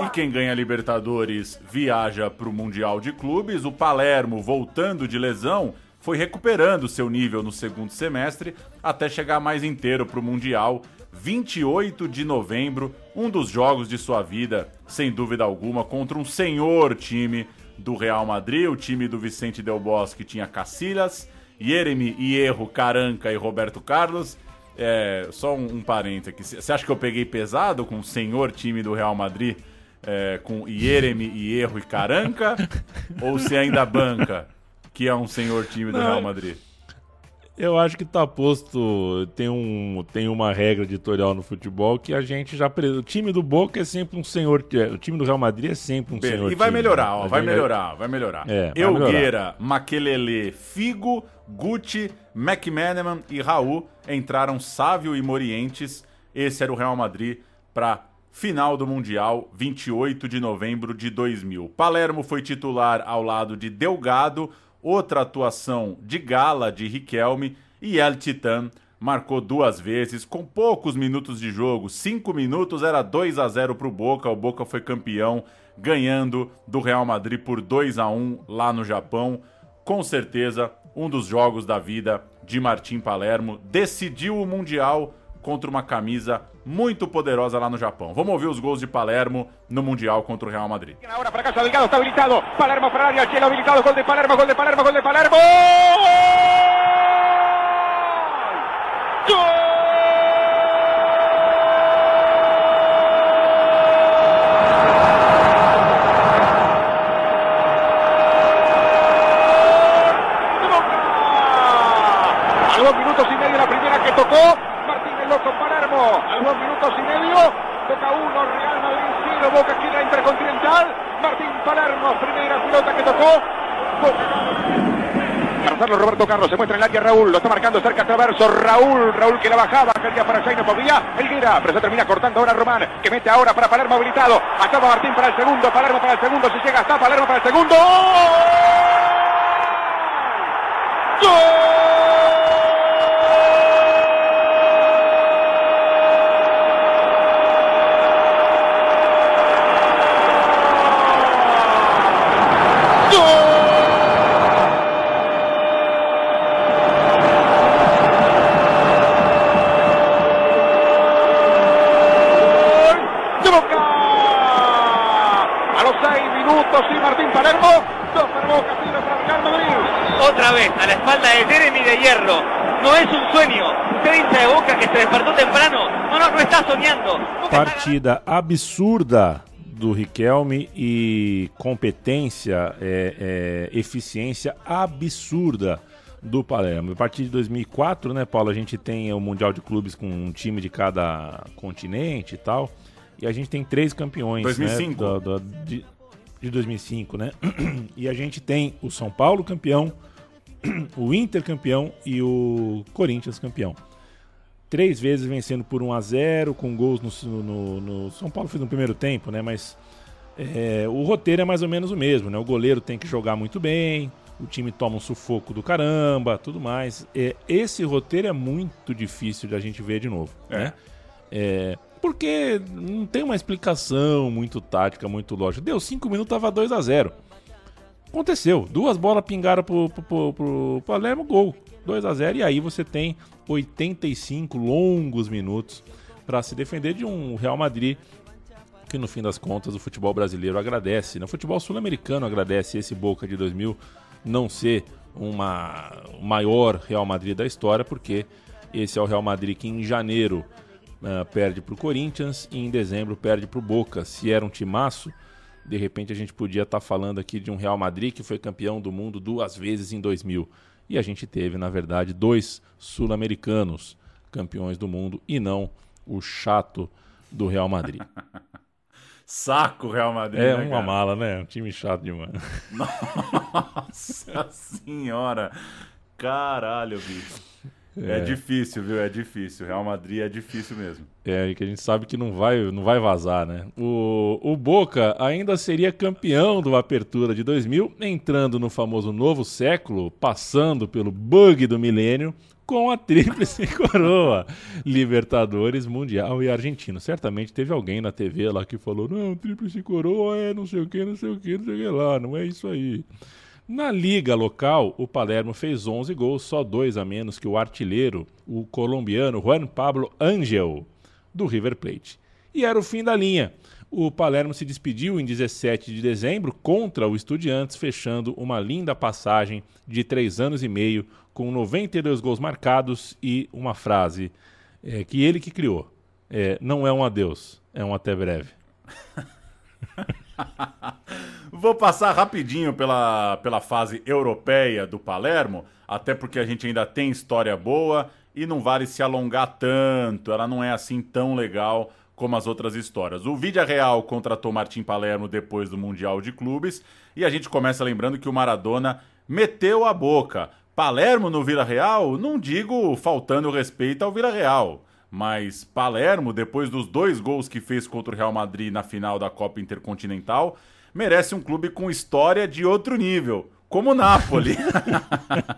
E quem ganha Libertadores viaja para o Mundial de Clubes. O Palermo, voltando de lesão, foi recuperando seu nível no segundo semestre até chegar mais inteiro para o Mundial. 28 de novembro, um dos jogos de sua vida, sem dúvida alguma, contra um senhor time do Real Madrid, o time do Vicente Del Bosque tinha Cacilhas, Jeremy, Hierro, Caranca e Roberto Carlos. É, só um, um parênteses aqui. Você acha que eu peguei pesado com o senhor time do Real Madrid? É, com Jeremy, Hierro e Caranca? ou se ainda banca, que é um senhor time do Não, Real Madrid? Eu acho que tá posto. Tem, um, tem uma regra editorial no futebol que a gente já. O time do Boca é sempre um senhor. O time do Real Madrid é sempre um Beleza. senhor. E vai time, melhorar, né? ó, vai melhorar, vai melhorar. É, vai Elgueira, Maquelele, Figo, Gucci, McManaman e Raul entraram Sávio e Morientes. Esse era o Real Madrid para final do Mundial, 28 de novembro de 2000. Palermo foi titular ao lado de Delgado, outra atuação de gala de Riquelme e El Titan marcou duas vezes com poucos minutos de jogo. Cinco minutos era 2 a 0 para o Boca. O Boca foi campeão, ganhando do Real Madrid por 2 a 1 lá no Japão. Com certeza, um dos jogos da vida de Martim Palermo decidiu o Mundial contra uma camisa muito poderosa lá no Japão. Vamos ouvir os gols de Palermo no Mundial contra o Real Madrid. Ahora para casa Delgado está habilitado. Palermo para área, Chelo habilitado. Gol de Palermo, gol de Palermo, gol de Palermo. A Raúl, lo está marcando cerca Traverso, Raúl, Raúl que la bajaba, quería para allá y no podía, Elguera, pero se termina cortando ahora Román, que mete ahora para Palermo habilitado, acaba Martín para el segundo, Palermo para el segundo, si llega hasta Palermo para el segundo. Partida absurda do Riquelme e competência, é, é, eficiência absurda do Palermo. A partir de 2004, né, Paulo, a gente tem o Mundial de Clubes com um time de cada continente e tal. E a gente tem três campeões. 2005. Né, da- da- de, de 2005, né? E a gente tem o São Paulo campeão, o Inter campeão e o Corinthians campeão. Três vezes vencendo por 1 a 0 com gols no, no- no- São Paulo fez no primeiro tempo, né? Mas é, o roteiro é mais ou menos o mesmo, né? O goleiro tem que jogar muito bem, o time toma um sufoco do caramba, tudo mais. É, esse roteiro é muito difícil de a gente ver de novo, né? É, porque não tem uma explicação muito tática, muito lógica. Deu 5 minutos, tava 2 a 0 Aconteceu. Duas bolas pingaram pro, pro, pro, pro Palermo, gol. 2 a 0 E aí você tem 85 longos minutos para se defender de um Real Madrid que no fim das contas o futebol brasileiro agradece, né? o futebol sul-americano agradece esse Boca de 2000 não ser uma maior Real Madrid da história, porque esse é o Real Madrid que em janeiro ah, perde para o Corinthians e em dezembro perde para o Boca. Se era um timaço, de repente a gente podia estar falando aqui de um Real Madrid que foi campeão do mundo duas vezes em 2000. E a gente teve, na verdade, dois sul-americanos campeões do mundo e não o chato do Real Madrid. Saco Real Madrid. É né, uma cara? mala, né? Um time chato demais. Nossa senhora. Caralho, bicho. É. É. difícil, viu? É difícil. Real Madrid é difícil mesmo. É, e que a gente sabe que não vai, não vai vazar, né? O, o Boca ainda seria campeão do Apertura de 2000, entrando no famoso novo século, passando pelo bug do milênio, com a tríplice coroa: Libertadores, Mundial e Argentino. Certamente teve alguém na TV lá que falou: não, tríplice coroa é não sei o que, não sei o que, não sei o que lá, não é isso aí. Na liga local, o Palermo fez 11 gols, só dois a menos que o artilheiro, o colombiano Juan Pablo Angel, do River Plate. E era o fim da linha. O Palermo se despediu em 17 de dezembro contra o Estudiantes, fechando uma linda passagem de três anos e meio, com 92 gols marcados e uma frase é, que ele que criou. É, não é um adeus, é um até breve. Vou passar rapidinho pela, pela fase europeia do Palermo, até porque a gente ainda tem história boa e não vale se alongar tanto, ela não é assim tão legal como as outras histórias. O Vídea Real contratou Martim Palermo depois do Mundial de Clubes e a gente começa lembrando que o Maradona meteu a boca. Palermo no Vila Real, não digo faltando respeito ao Vila Real, mas Palermo, depois dos dois gols que fez contra o Real Madrid na final da Copa Intercontinental, merece um clube com história de outro nível, como o Napoli.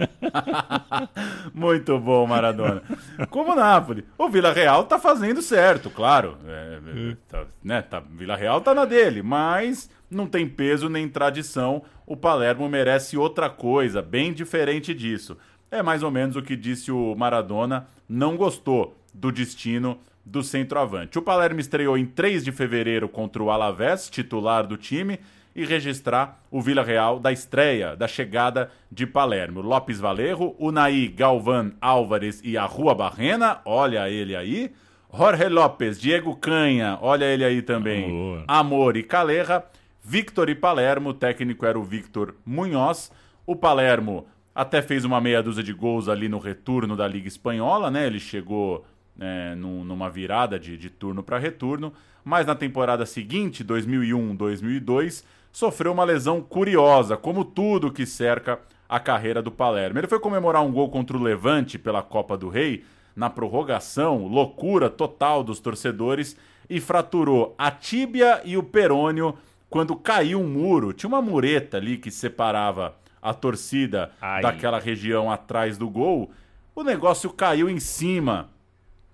Muito bom, Maradona. Como o Napoli. O Vila Real tá fazendo certo, claro. É, é, tá, né, tá, Vila Real tá na dele, mas não tem peso nem tradição. O Palermo merece outra coisa, bem diferente disso. É mais ou menos o que disse o Maradona, não gostou do destino do centroavante. O Palermo estreou em 3 de fevereiro contra o Alavés, titular do time, e registrar o Vila Real da estreia, da chegada de Palermo. Lopes Valerro, Unai Galvan Álvares e a Rua Barrena, olha ele aí. Jorge Lopes, Diego Canha, olha ele aí também. Amor e Calerra. Victor e Palermo, o técnico era o Victor Munhoz. O Palermo até fez uma meia dúzia de gols ali no retorno da Liga Espanhola, né? Ele chegou é, num- numa virada de, de turno para retorno, mas na temporada seguinte, 2001-2002, sofreu uma lesão curiosa, como tudo que cerca a carreira do Palermo. Ele foi comemorar um gol contra o Levante pela Copa do Rei, na prorrogação, loucura total dos torcedores, e fraturou a tíbia e o perônio quando caiu um muro. Tinha uma mureta ali que separava a torcida Ai. daquela região atrás do gol. O negócio caiu em cima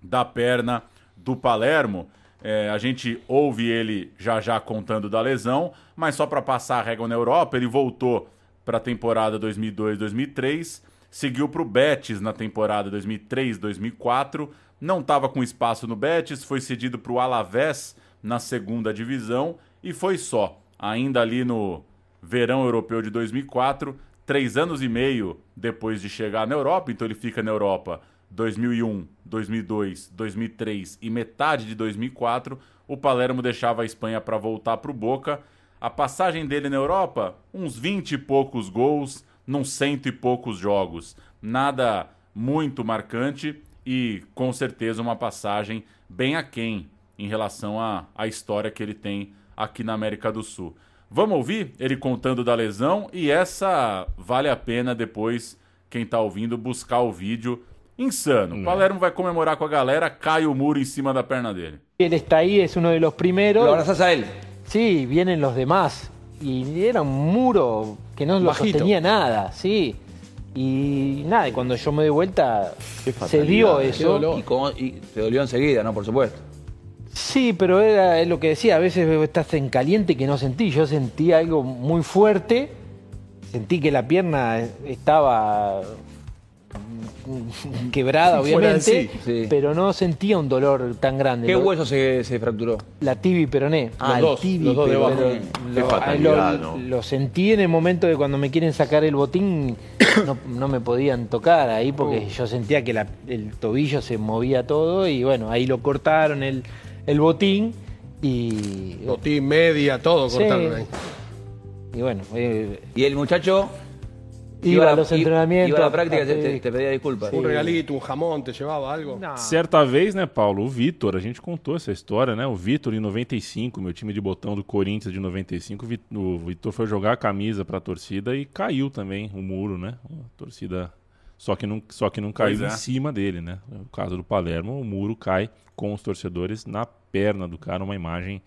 da perna do Palermo. É, a gente ouve ele já já contando da lesão, mas só para passar a régua na Europa, ele voltou para a temporada 2002-2003, seguiu para o Betis na temporada 2003-2004, não estava com espaço no Betis, foi cedido para o Alavés na segunda divisão e foi só. Ainda ali no verão europeu de 2004, três anos e meio depois de chegar na Europa, então ele fica na Europa 2001, 2002, 2003 e metade de 2004, o Palermo deixava a Espanha para voltar para o Boca. A passagem dele na Europa, uns 20 e poucos gols, num cento e poucos jogos. Nada muito marcante e com certeza uma passagem bem aquém em relação à, à história que ele tem aqui na América do Sul. Vamos ouvir ele contando da lesão e essa vale a pena depois, quem tá ouvindo, buscar o vídeo. Insano. O Palermo vai comemorar com a galera, cai o muro em cima da perna dele. Él está ahí, es uno de los primeros. ¿Lo abrazás a él? Sí, vienen los demás. Y era un muro que no lo sostenía nada, sí. Y nada, y cuando yo me doy vuelta, se dio eso. Y, cómo- y te dolió enseguida, ¿no? Por supuesto. Sí, pero era es lo que decía, a veces estás en caliente que no sentí. Yo sentí algo muy fuerte, sentí que la pierna estaba quebrada, obviamente, sí. Sí. pero no sentía un dolor tan grande. ¿Qué Lo- hueso se, se fracturó? La tibia peroné. Ah, los dos, tibi, los dos debajo. lo- lo, ¿no? lo sentí en el momento de cuando me quieren sacar el botín, no, no me podían tocar ahí porque yo sentía que la- el tobillo se movía todo y bueno, ahí lo cortaron el, el botín y... Botín, media, todo Sí. cortaron ahí. Y bueno, eh, ¿Y el muchacho? Iba a los entrenamientos. Iba a la práctica y te, te- te pedía disculpas. Un regalito, un jamón, te llevaba algo. Certa vez, né, Paulo, o Vitor, a gente contou essa história, né? O Vitor em 95, meu time de botão do Corinthians de 95, o Vi- o Vitor foi jogar a camisa pra torcida e caiu também o muro, né? A torcida só que não, só que não caiu Pois é. em cima dele, né? No caso do Palermo, o muro cai com os torcedores na perna do cara, uma imagem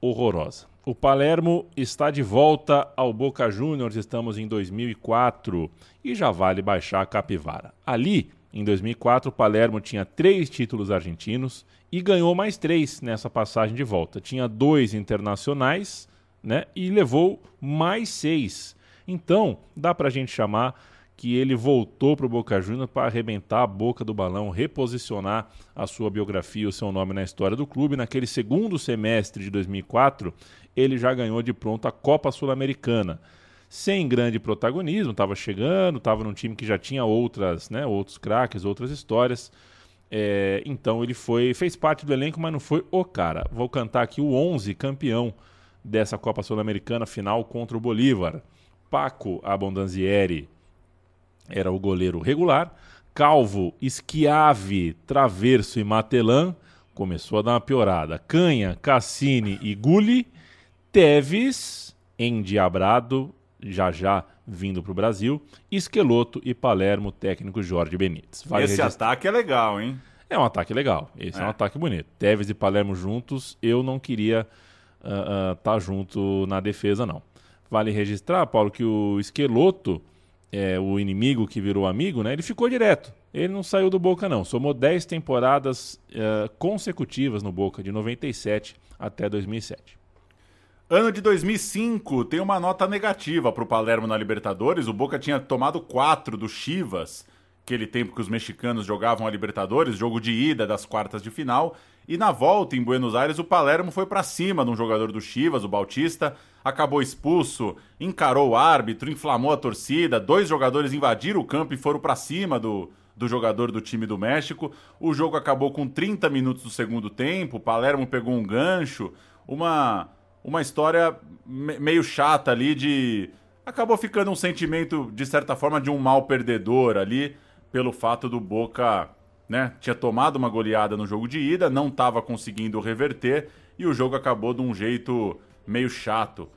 horrorosa. O Palermo está de volta ao Boca Juniors, estamos em 2004 e já vale baixar a capivara. Ali, em 2004, o Palermo tinha três títulos argentinos e ganhou mais três nessa passagem de volta. Tinha dois internacionais né, e levou mais seis. Então, dá pra gente chamar que ele voltou para o Boca Juniors para arrebentar a boca do balão, reposicionar a sua biografia, o seu nome na história do clube. Naquele segundo semestre de 2004, ele já ganhou de pronto a Copa Sul-Americana. Sem grande protagonismo, estava chegando, estava num time que já tinha outras, né, outros craques, outras histórias. É, então ele foi, fez parte do elenco, mas não foi o cara. Vou cantar aqui o 11 campeão dessa Copa Sul-Americana final contra o Bolívar. Paco Abondanzieri, era o goleiro regular. Calvo, Schiavi, Traverso e Matelã começou a dar uma piorada. Canha, Cassini e Gulli. Teves, endiabrado, já já vindo para o Brasil. Esqueloto e Palermo, técnico Jorge Benítez. Vale Esse registrar- ataque é legal, hein? é um ataque legal. Esse é, um É. ataque bonito. Tevez e Palermo juntos, eu não queria estar junto na defesa, não. Vale registrar, Paulo, que o Esqueloto, é, o inimigo que virou amigo, né? Ele ficou direto. Ele não saiu do Boca, não. Somou 10 temporadas eh, consecutivas no Boca, de 97 até 2007. Ano de 2005 tem uma nota negativa para o Palermo na Libertadores. O Boca tinha tomado 4 do Chivas, aquele tempo que os mexicanos jogavam a Libertadores, jogo de ida das quartas de final. E na volta em Buenos Aires, o Palermo foi para cima de um jogador do Chivas, o Bautista, acabou expulso, encarou o árbitro, inflamou a torcida. Dois jogadores invadiram o campo e foram para cima do, do jogador do time do México. O jogo acabou com 30 minutos do segundo tempo. O Palermo pegou um gancho, uma uma história me- meio chata ali de acabou ficando um sentimento de certa forma de um mal perdedor ali pelo fato do Boca, né, tinha tomado uma goleada no jogo de ida, não estava conseguindo reverter e o jogo acabou de um jeito meio chato,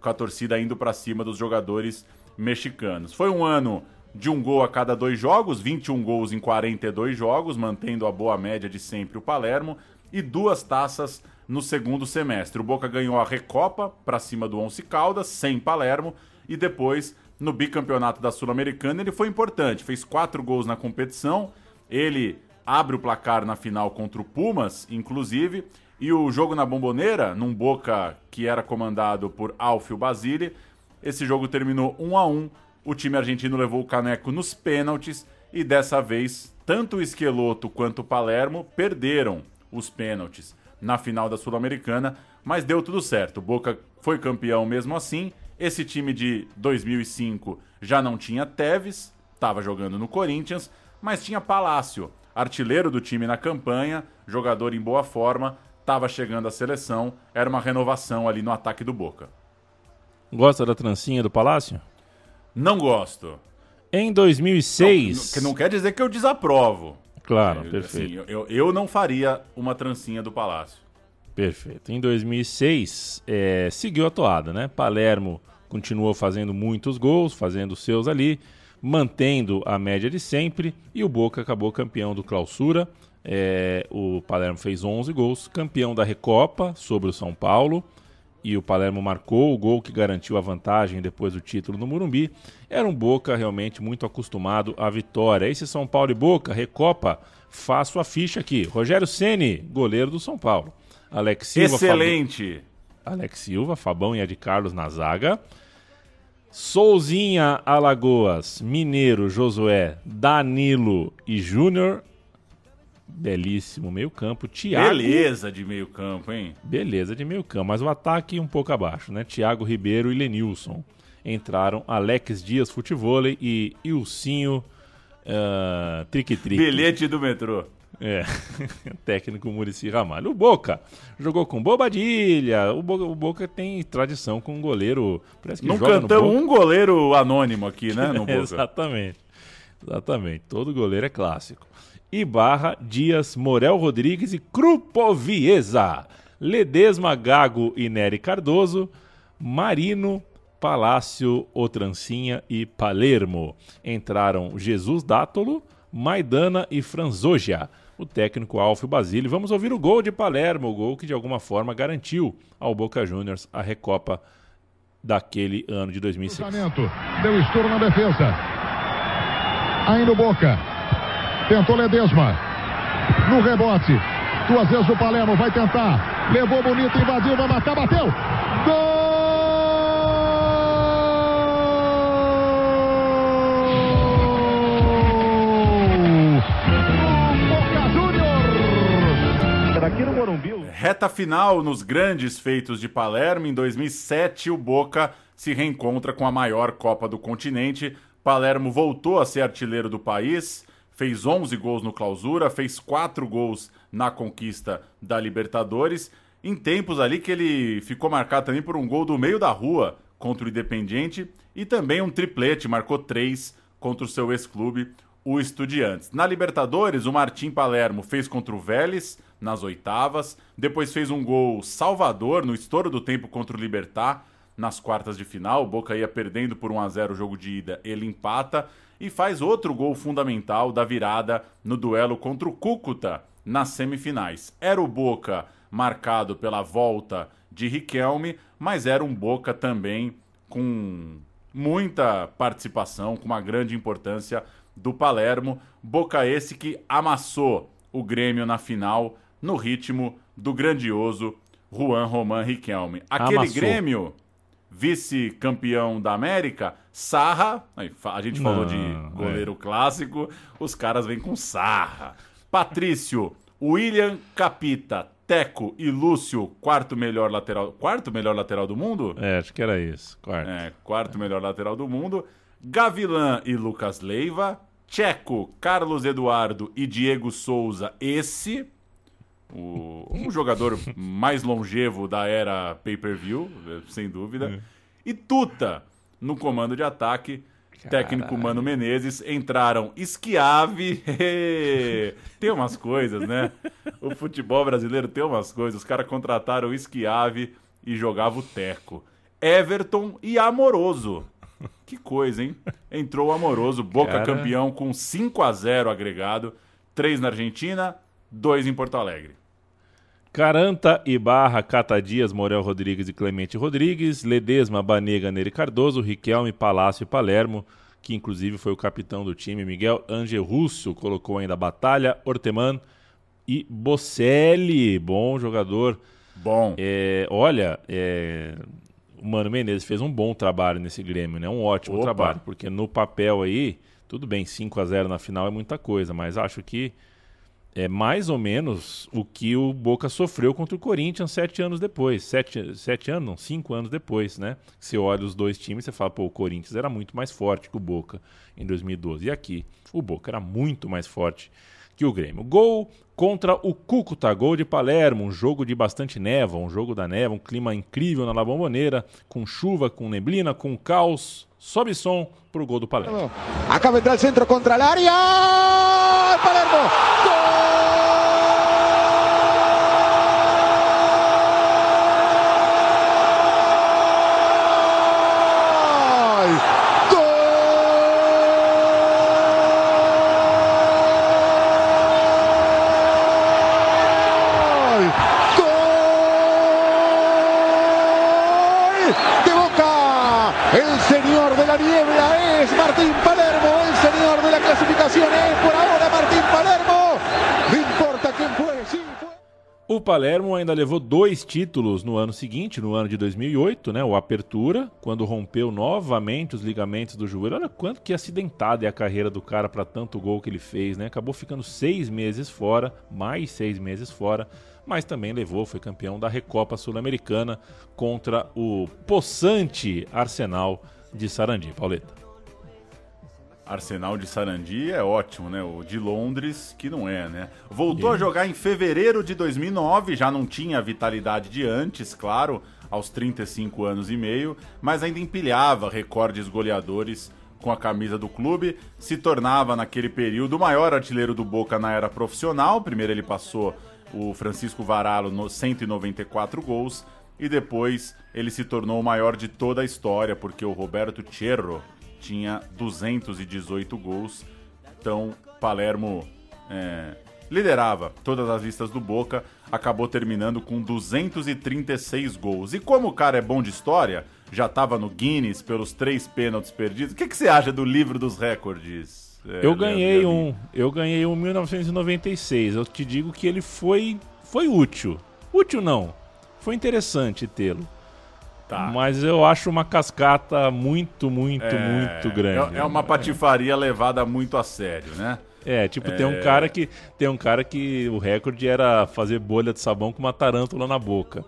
com a torcida indo para cima dos jogadores mexicanos. Foi um ano de um gol a cada dois jogos, 21 gols em 42 jogos, mantendo a boa média de sempre o Palermo, e duas taças no segundo semestre. O Boca ganhou a Recopa para cima do Once Caldas, sem Palermo, e depois no bicampeonato da Sul-Americana ele foi importante, fez quatro gols na competição, ele abre o placar na final contra o Pumas, inclusive, e o jogo na Bomboneira, num Boca que era comandado por Alfio Basile, esse jogo terminou 1 a 1 o time argentino levou o caneco nos pênaltis e dessa vez tanto o Esqueloto quanto o Palermo perderam os pênaltis na final da Sul-Americana, mas deu tudo certo. O Boca foi campeão mesmo assim. Esse time de 2005 já não tinha Tevez, estava jogando no Corinthians, mas tinha Palácio, artilheiro do time na campanha, jogador em boa forma, estava chegando à seleção, era uma renovação ali no ataque do Boca. Gosta da trancinha do Palácio? Não gosto. Em 2006. Que não quer dizer que eu desaprovo. Claro, Eu- perfeito. assim, eu, eu não faria uma trancinha do Palácio. Perfeito. Em 2006, é, seguiu a toada, né? Palermo continuou fazendo muitos gols, fazendo seus ali, mantendo a média de sempre, e o Boca acabou campeão do Clausura. É, o Palermo fez 11 gols, campeão da Recopa sobre o São Paulo, e o Palermo marcou o gol que garantiu a vantagem depois do título no Morumbi. Era um Boca realmente muito acostumado à vitória. Esse São Paulo e Boca, Recopa, faço a ficha aqui. Rogério Ceni, goleiro do São Paulo. Alex Silva. Excelente. Fabão- Alex Silva, Fabão e Ed Carlos na zaga. Souzinha, Alagoas, Mineiro, Josué, Danilo e Júnior. Belíssimo meio campo. Thiago. Beleza de meio campo, hein? Beleza de meio campo, mas o ataque um pouco abaixo, né? Thiago Ribeiro e Lenilson. Entraram Alex Dias Futevôlei e Ilcinho uh, Trique Trique. Bilhete do metrô. É, técnico Murici Ramalho. O Boca jogou com Bobadilha. O Boca, o Boca tem tradição com um goleiro. Parece que Não cantamos um goleiro anônimo aqui, né, no Boca. Exatamente. Exatamente. Todo goleiro é clássico. Ibarra, Dias, Morel Rodrigues e Crupoviesa. Ledesma, Gago e Nery Cardoso. Marino, Palácio, Otrancinha e Palermo. Entraram Jesus Dátolo, Maidana e Franzogia. O técnico Alfio Basile. Vamos ouvir o gol de Palermo, o gol que de alguma forma garantiu ao Boca Juniors a Recopa daquele ano de 2006. Cruzamento. Deu estouro na defesa. Ainda o Boca. Tentou Ledesma. No rebote. Duas vezes o Palermo vai tentar. Levou bonito, invadiu, vai matar, bateu. Morumbi. Reta final nos grandes feitos de Palermo. Em 2007, o Boca se reencontra com a maior Copa do continente. Palermo voltou a ser artilheiro do país, fez 11 gols no Clausura, fez 4 gols na conquista da Libertadores. Em tempos ali que ele ficou marcado também por um gol do meio da rua contra o Independiente e também um triplete, marcou 3 contra o seu ex-clube, o Estudiantes. Na Libertadores, o Martim Palermo fez contra o Vélez nas oitavas, depois fez um gol salvador no estouro do tempo contra o Libertar nas quartas de final. O Boca ia perdendo por 1 a 0 o jogo de ida, ele empata e faz outro gol fundamental da virada no duelo contra o Cúcuta nas semifinais. Era o Boca marcado pela volta de Riquelme, mas era um Boca também com muita participação, com uma grande importância do Palermo. Boca esse que amassou o Grêmio na final no ritmo do grandioso Juan Román Riquelme. Aquele Amassou. Grêmio, vice-campeão da América, Sarra, a gente falou Não, de goleiro clássico, os caras vêm com Sarra. Patrício, William Capita, Teco e Lúcio, quarto melhor lateral, quarto melhor lateral do mundo? É, acho que era isso. Quarto. É, quarto melhor lateral do mundo. Gavilã e Lucas Leiva. Checo, Carlos Eduardo e Diego Souza, esse. O, um jogador mais longevo da era pay-per-view, sem dúvida. E Tuta, no comando de ataque. Técnico Mano Menezes. Entraram Schiavi. tem umas coisas, né? O futebol brasileiro tem umas coisas. Os caras contrataram o Schiavi e jogava o Teco. Everton e Amoroso. Que coisa, hein? Entrou o Amoroso, Boca Cara. campeão com 5 a 0 agregado. 3 na Argentina, 2 em Porto Alegre. Caranta, Ibarra, Cata Dias, Morel Rodrigues e Clemente Rodrigues, Ledesma, Banega, Neri Cardoso, Riquelme, Palácio e Palermo, que inclusive foi o capitão do time, Miguel Angel Russo, colocou ainda Batalha, Orteman e Bocelli, bom jogador. Bom. É, olha, é, o Mano Menezes fez um bom trabalho nesse Grêmio, né? Um ótimo Opa. trabalho, porque no papel aí, tudo bem, 5 a 0 na final é muita coisa, mas acho que é mais ou menos o que o Boca sofreu contra o Corinthians sete anos depois. Sete, sete anos, não, cinco anos depois, né? Você olha os dois times e fala, pô, o Corinthians era muito mais forte que o Boca em 2012. E aqui, o Boca era muito mais forte que o Grêmio. Gol contra o Cúcuta, gol de Palermo, um jogo de bastante neva, um jogo da neva, um clima incrível na La Bombonera, com chuva, com neblina, com caos. Sobe som pro gol do Palermo. Acá vendrá el centro contra el área. Palermo. ¡Gol! ¡Gol! ¡Gol! ¡De Boca! El señor de la niebla es Martín Palermo. El señor de la clasificación es por ahora Martín Palermo. No importa quién fue, sí fue. O Palermo ainda levou dois títulos no ano seguinte, no ano de 2008, né? O Apertura, quando rompeu novamente os ligamentos do joelho. Olha quanto que acidentada é a carreira do cara para tanto gol que ele fez, né? Acabou ficando seis meses fora, mais seis meses fora, mas também levou, foi campeão da Recopa Sul-Americana contra o possante Arsenal de Sarandi. Pauleta. Arsenal de Sarandi é ótimo, né? O de Londres, que não é, né? Voltou a jogar em fevereiro de 2009, já não tinha a vitalidade de antes, claro, aos 35 anos e meio, mas ainda empilhava recordes goleadores com a camisa do clube, se tornava naquele período o maior artilheiro do Boca na era profissional. Primeiro ele passou o Francisco Varalo no 194 gols e depois ele se tornou o maior de toda a história, porque o Roberto Cerro tinha 218 gols. Então, Palermo é, liderava todas as listas do Boca, acabou terminando com 236 gols. E como o cara é bom de história, já estava no Guinness pelos três pênaltis perdidos. O que, que você acha do livro dos recordes? é, Eu ganhei Leandro? um, eu ganhei um em 1996. Eu te digo que ele foi foi útil. Útil não. Foi interessante tê-lo. Tá. Mas eu acho uma cascata muito, muito, É, muito grande. É, é uma patifaria levada muito a sério, né? É, tipo, tem um É. cara que tem um cara que o recorde era fazer bolha de sabão com uma tarântula na boca.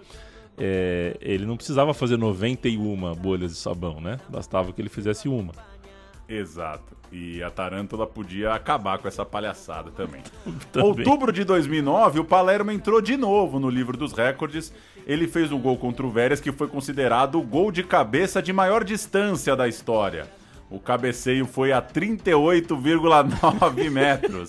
É, ele não precisava fazer 91 bolhas de sabão, né? Bastava que ele fizesse uma. Exato. E a Tarântula podia acabar com essa palhaçada também. Também. Outubro de 2009, o Palermo entrou de novo no livro dos recordes. Ele fez um gol contra o Vélez que foi considerado o gol de cabeça de maior distância da história. O cabeceio foi a 38,9 metros.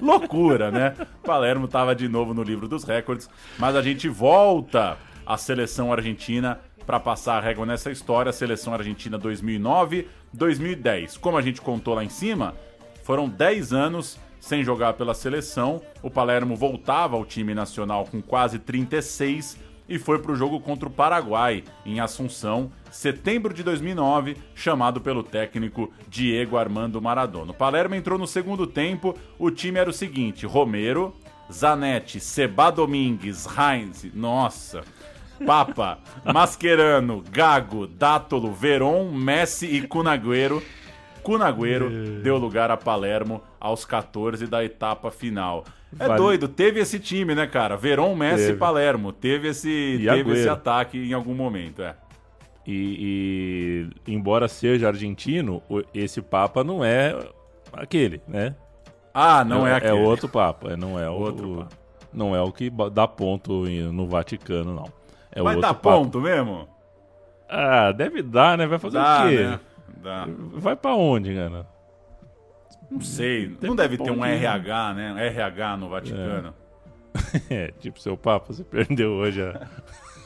Loucura, né? Palermo estava de novo no livro dos recordes, mas a gente volta à seleção argentina para passar a régua nessa história. Seleção argentina 2009, 2010. Como a gente contou lá em cima, foram 10 anos sem jogar pela seleção. O Palermo voltava ao time nacional com quase 36 e foi para o jogo contra o Paraguai, em Assunção, setembro de 2009, chamado pelo técnico Diego Armando Maradona. O Palermo entrou no segundo tempo, o time era o seguinte: Romero, Zanetti, Seba Domingues, Heinz, nossa, Papa, Mascherano, Gago, Dátolo, Veron, Messi e Cunagüero. Cunagüero deu lugar a Palermo aos 14 da etapa final. É Vale. doido, teve esse time, né, cara? Veron, Messi e Teve. Palermo. Teve esse, E teve Agüero. esse ataque em algum momento, é. E, e, embora seja argentino, esse Papa não é aquele, né? Ah, não é, É aquele. outro Papa, é, não é Outro o, Papa. não é o que dá ponto no Vaticano, não. É Vai dar Papa. ponto mesmo? Ah, deve dar, né? Vai fazer Dá, o quê? né? Dá. Vai pra onde, cara? Não sei. Deve não deve ter um. RH, né? RH no Vaticano. É, tipo, seu Papa, você perdeu hoje a...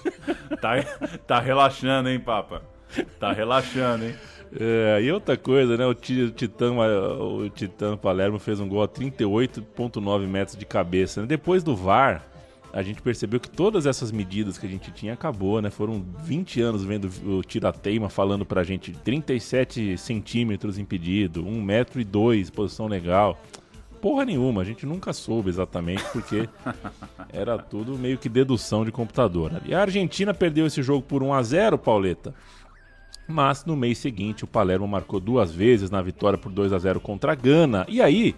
Tá, tá relaxando, hein, Papa? Tá relaxando, hein? É, e outra coisa, né? O Titã, o Titã Palermo fez um gol a 38,9 metros de cabeça. né? Depois do VAR, a gente percebeu que todas essas medidas que a gente tinha acabou, né? Foram 20 anos vendo o Tirateima falando pra gente 37 centímetros impedido, 1 metro e 2, posição legal. Porra nenhuma, a gente nunca soube exatamente porque era tudo meio que dedução de computador. E a Argentina perdeu esse jogo por 1 a 0, Pauleta. Mas no mês seguinte o Palermo marcou duas vezes na vitória por 2 a 0 contra a Gana. E aí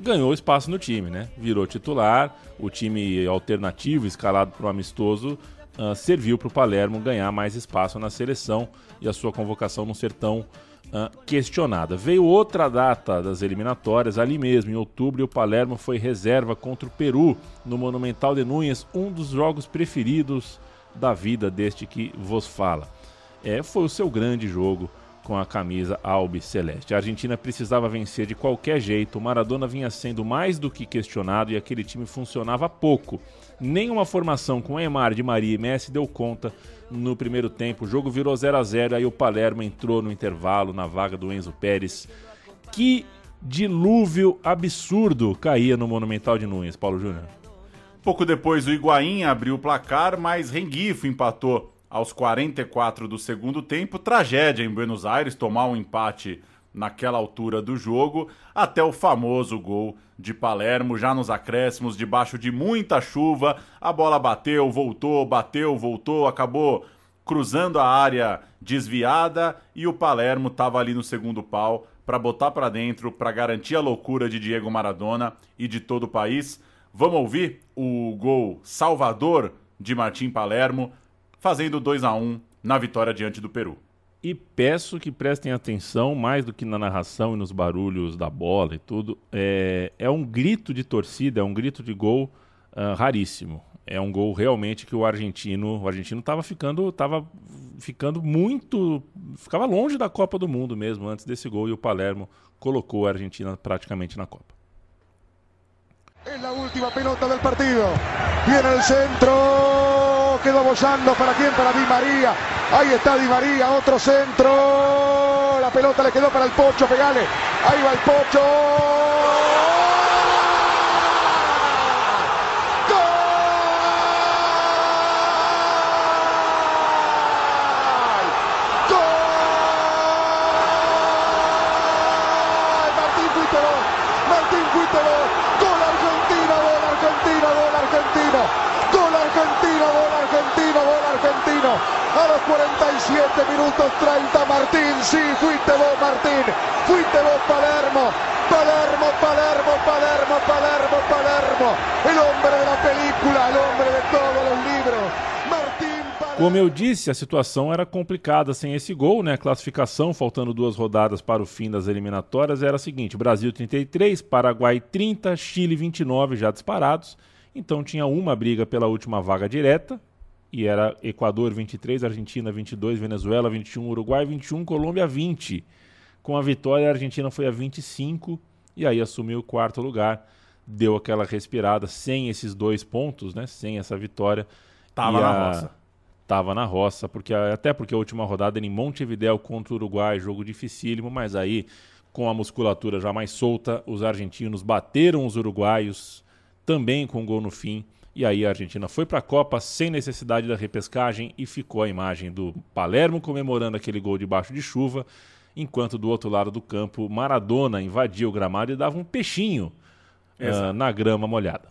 ganhou espaço no time, né? Virou titular, o time alternativo escalado para o amistoso ah, serviu para o Palermo ganhar mais espaço na seleção e a sua convocação não ser tão ah, questionada. Veio outra data das eliminatórias, ali mesmo, em outubro, e o Palermo foi reserva contra o Peru no Monumental de Núñez, um dos jogos preferidos da vida deste que vos fala. É, foi o seu grande jogo com a camisa Albi Celeste. A Argentina precisava vencer de qualquer jeito, Maradona vinha sendo mais do que questionado e aquele time funcionava pouco. Nenhuma formação com Neymar, Di Maria e Messi deu conta no primeiro tempo. O jogo virou 0 a 0 aí o Palermo entrou no intervalo na vaga do Enzo Pérez. Que dilúvio absurdo caía no Monumental de Nunes, Paulo Júnior. Pouco depois, o Higuaín abriu o placar, mas Rengifo empatou aos 44 do segundo tempo. Tragédia em Buenos Aires tomar um empate naquela altura do jogo, até o famoso gol de Palermo, já nos acréscimos, debaixo de muita chuva. A bola bateu, voltou, bateu, voltou, acabou cruzando a área desviada e o Palermo estava ali no segundo pau para botar para dentro, para garantir a loucura de Diego Maradona e de todo o país. Vamos ouvir o gol salvador de Martim Palermo, fazendo 2 a 1 na vitória diante do Peru. E peço que prestem atenção, mais do que na narração e nos barulhos da bola e tudo. É, é um grito de torcida, é um grito de gol ah, raríssimo. É um gol realmente que o argentino, o argentino estava ficando, tava ficando muito, ficava longe da Copa do Mundo mesmo antes desse gol e o Palermo colocou a Argentina praticamente na Copa. Es la última pelota del partido. Viene el centro. Quedó bollando. ¿Para quién? Para Di María. Ahí está Di María. Otro centro. La pelota le quedó para el Pocho. Pegale. Ahí va el Pocho. 47 minutos 30 Martín, sí, fuiste vos Martín. Fuiste vos Palermo. Palermo, Palermo, Palermo, Palermo, Palermo. El hombre de la película, el hombre de todos los libros. Martín Como eu disse, a situação era complicada sem esse gol, né? A classificação, faltando duas rodadas para o fim das eliminatórias, era a seguinte: Brasil 33, Paraguai 30, Chile 29 já disparados. Então tinha uma briga pela última vaga direta, e era Equador 23, Argentina 22, Venezuela 21, Uruguai 21, Colômbia 20. Com a vitória, a Argentina foi a 25 e aí assumiu o quarto lugar. Deu aquela respirada sem esses dois pontos, né? Sem essa vitória. Tava E na a- roça. Tava na roça, porque até porque a última rodada era em Montevidéu contra o Uruguai, jogo dificílimo, mas aí com a musculatura já mais solta, os argentinos bateram os uruguaios também com gol no fim. E aí a Argentina foi para a Copa sem necessidade da repescagem e ficou a imagem do Palermo comemorando aquele gol debaixo de chuva, enquanto do outro lado do campo Maradona invadia o gramado e dava um peixinho Exato. na grama molhada.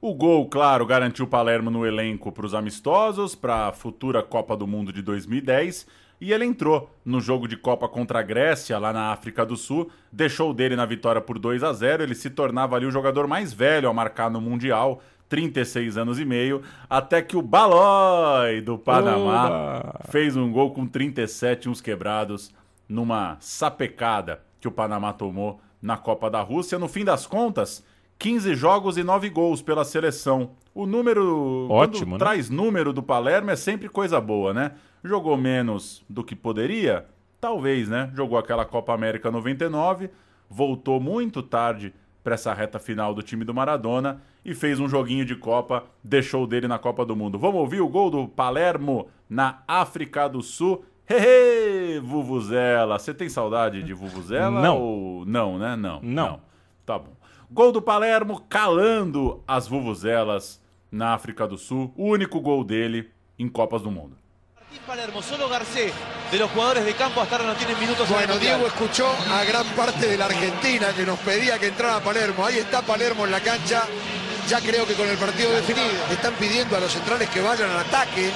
O gol, claro, garantiu Palermo no elenco para os amistosos, para a futura Copa do Mundo de 2010. E ele entrou no jogo de Copa contra a Grécia, lá na África do Sul, deixou dele na vitória por 2 a 0 Ele se tornava ali o jogador mais velho a marcar no Mundial, 36 anos e meio, até que o Balói do Panamá Oba! fez um gol com 37 uns quebrados numa sapecada que o Panamá tomou na Copa da Rússia. No fim das contas, 15 jogos e 9 gols pela seleção. O número. Ótimo, quando né? traz número do Palermo é sempre coisa boa, né? Jogou menos do que poderia? Talvez, né? Jogou aquela Copa América 99, voltou muito tarde para essa reta final do time do Maradona e fez um joguinho de Copa, deixou dele na Copa do Mundo. Vamos ouvir o gol do Palermo na África do Sul. Hehe, Vuvuzela. Você tem saudade de Vuvuzela? Não. Ou... Não, né? Não. Não. Tá bom. Gol do Palermo calando as Vuvuzelas na África do Sul. O único gol dele em Copas do Mundo. Palermo, solo Garcés de los jugadores de campo hasta ahora no tienen minutos Bueno. Diego escuchó a gran parte de la Argentina que nos pedía que entrara Palermo. Ahí está Palermo en la cancha. Ya creo que con el partido definido. Están pidiendo a los centrales que vayan al ataque.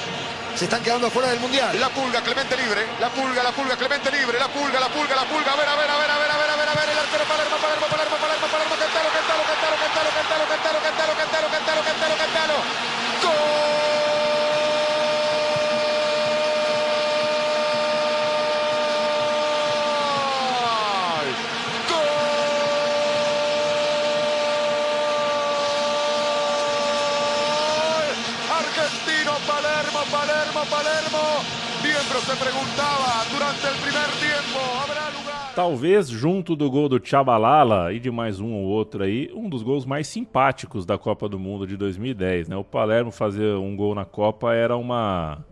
Se están quedando fuera del Mundial. La pulga, Clemente libre. La pulga, la pulga, Clemente libre. La pulga, la pulga, la pulga. A ver, a ver, a ver, a ver, a ver, a ver, a ver. El arquero Palermo, Palermo, Palermo, Palermo, Palermo, Palermo, Palermo. Miembro se preguntaba durante el primer tiempo, ¿habrá lugar? Talvez junto do gol do Chabalala e de mais um ou outro aí, um dos gols mais simpáticos da Copa do Mundo de 2010, né? O Palermo fazer um gol na Copa era uma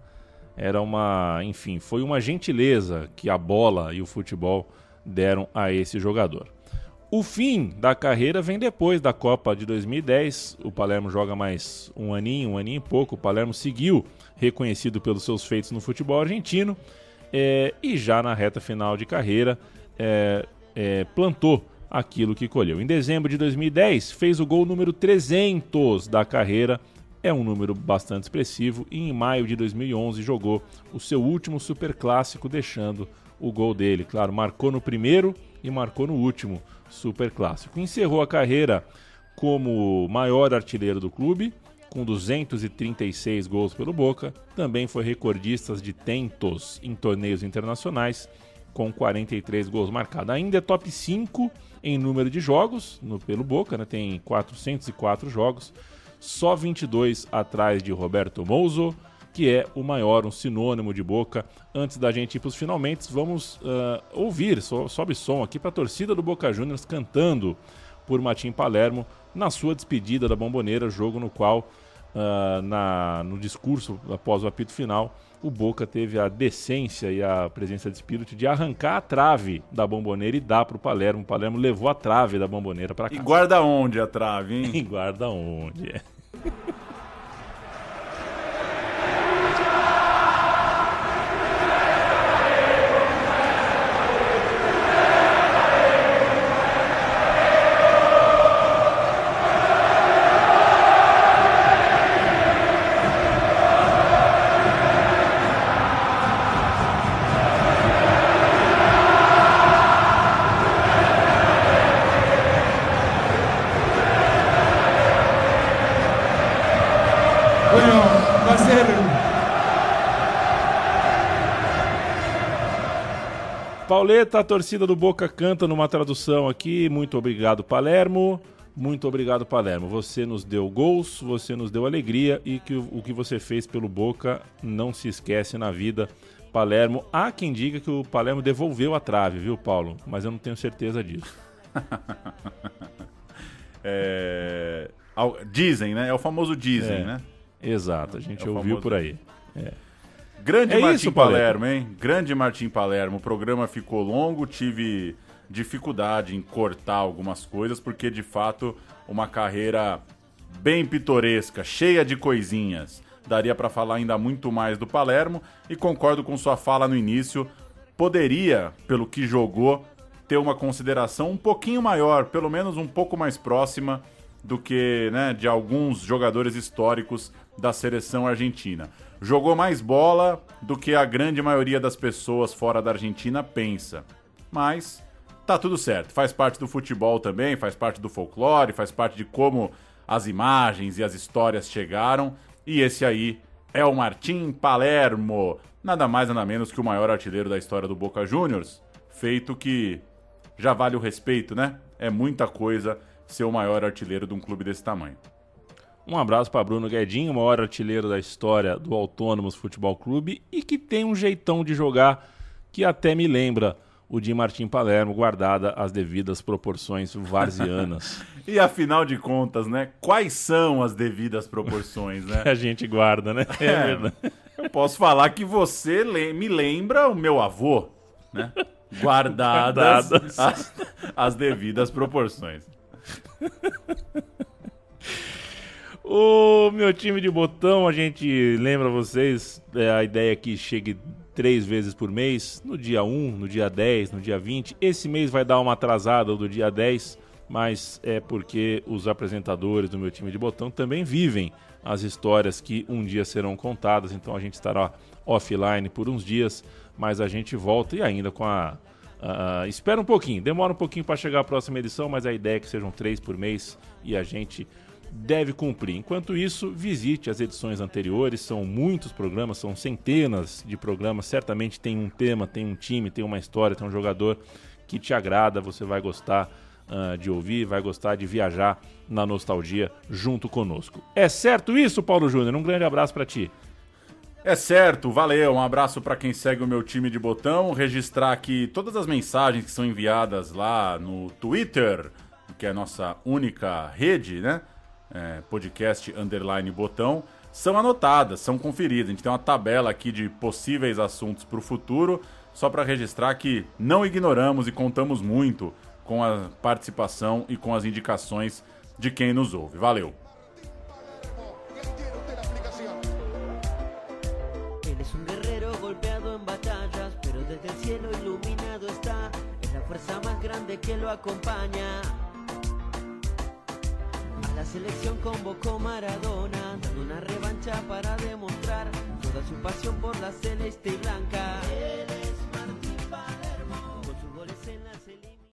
era uma, enfim, foi uma gentileza que a bola e o futebol deram a esse jogador. O fim da carreira vem depois da Copa de 2010. O Palermo joga mais um aninho, um aninho e pouco. O Palermo seguiu reconhecido pelos seus feitos no futebol argentino é, e já na reta final de carreira é, é, plantou aquilo que colheu. Em dezembro de 2010, fez o gol número 300 da carreira. É um número bastante expressivo. E em maio de 2011 jogou o seu último superclássico, deixando o gol dele. Claro, marcou no primeiro e marcou no último superclássico. Encerrou a carreira como maior artilheiro do clube, com 236 gols pelo Boca. Também foi recordista de tentos em torneios internacionais, com 43 gols marcados. Ainda é top 5 em número de jogos no, pelo Boca, né? tem 404 jogos, só 22 atrás de Roberto Mouso, que é o maior, um sinônimo de Boca. Antes da gente ir para os finalmente, vamos uh, ouvir, so, sobe som aqui para a torcida do Boca Juniors cantando por Matim Palermo na sua despedida da Bomboneira, jogo no qual, uh, na, no discurso após o apito final, o Boca teve a decência e a presença de espírito de arrancar a trave da bomboneira e dar para o Palermo. O Palermo levou a trave da bomboneira para cá. E guarda onde a trave, hein? e guarda onde, é. Pauleta, a torcida do Boca canta numa tradução aqui. Muito obrigado, Palermo. Muito obrigado, Palermo. Você nos deu gols, você nos deu alegria e que o, que você fez pelo Boca não se esquece na vida. Palermo, há quem diga que o Palermo devolveu a trave, viu, Paulo? Mas eu não tenho certeza disso. é... Dizem, né? É o famoso dizem, é, né? Exato, a gente é ouviu famoso... por aí. É. Grande é Martim isso, Palermo, hein? Grande Martim Palermo. O programa ficou longo, tive dificuldade em cortar algumas coisas, porque de fato uma carreira bem pitoresca, cheia de coisinhas. Daria para falar ainda muito mais do Palermo e concordo com sua fala no início. Poderia, pelo que jogou, ter uma consideração um pouquinho maior, pelo menos um pouco mais próxima do que né, de alguns jogadores históricos da seleção argentina jogou mais bola do que a grande maioria das pessoas fora da Argentina pensa. Mas tá tudo certo, faz parte do futebol também, faz parte do folclore, faz parte de como as imagens e as histórias chegaram. E esse aí é o Martim Palermo, nada mais nada menos que o maior artilheiro da história do Boca Juniors, feito que já vale o respeito, né? É muita coisa ser o maior artilheiro de um clube desse tamanho. Um abraço para Bruno Guedinho, o maior artilheiro da história do Autônomos Futebol Clube e que tem um jeitão de jogar que até me lembra o de Martim Palermo, guardada as devidas proporções varzianas. e afinal de contas, né? Quais são as devidas proporções, né? que a gente guarda, né? É, é verdade. Eu posso falar que você me lembra o meu avô, né? Guardadas, guardadas. As, as devidas proporções. O meu time de botão, a gente lembra vocês, é, a ideia é que chegue três vezes por mês, no dia 1, no dia 10, no dia 20. Esse mês vai dar uma atrasada do dia 10, mas é porque os apresentadores do meu time de botão também vivem as histórias que um dia serão contadas, então a gente estará offline por uns dias, mas a gente volta e ainda com a. Uh, espera um pouquinho, demora um pouquinho para chegar a próxima edição, mas a ideia é que sejam três por mês e a gente deve cumprir. Enquanto isso, visite as edições anteriores, são muitos programas, são centenas de programas. Certamente tem um tema, tem um time, tem uma história, tem um jogador que te agrada, você vai gostar uh, de ouvir, vai gostar de viajar na nostalgia junto conosco. É certo isso, Paulo Júnior? Um grande abraço para ti. É certo, valeu. Um abraço para quem segue o meu time de botão. Registrar aqui todas as mensagens que são enviadas lá no Twitter, que é a nossa única rede, né? é, podcast underline botão, são anotadas, são conferidas. A gente tem uma tabela aqui de possíveis assuntos para o futuro, só para registrar que não ignoramos e contamos muito com a participação e com as indicações de quem nos ouve. Valeu! Que lo acompaña. La selección convocó Maradona, dando una revancha para demostrar toda su pasión por la celeste y blanca.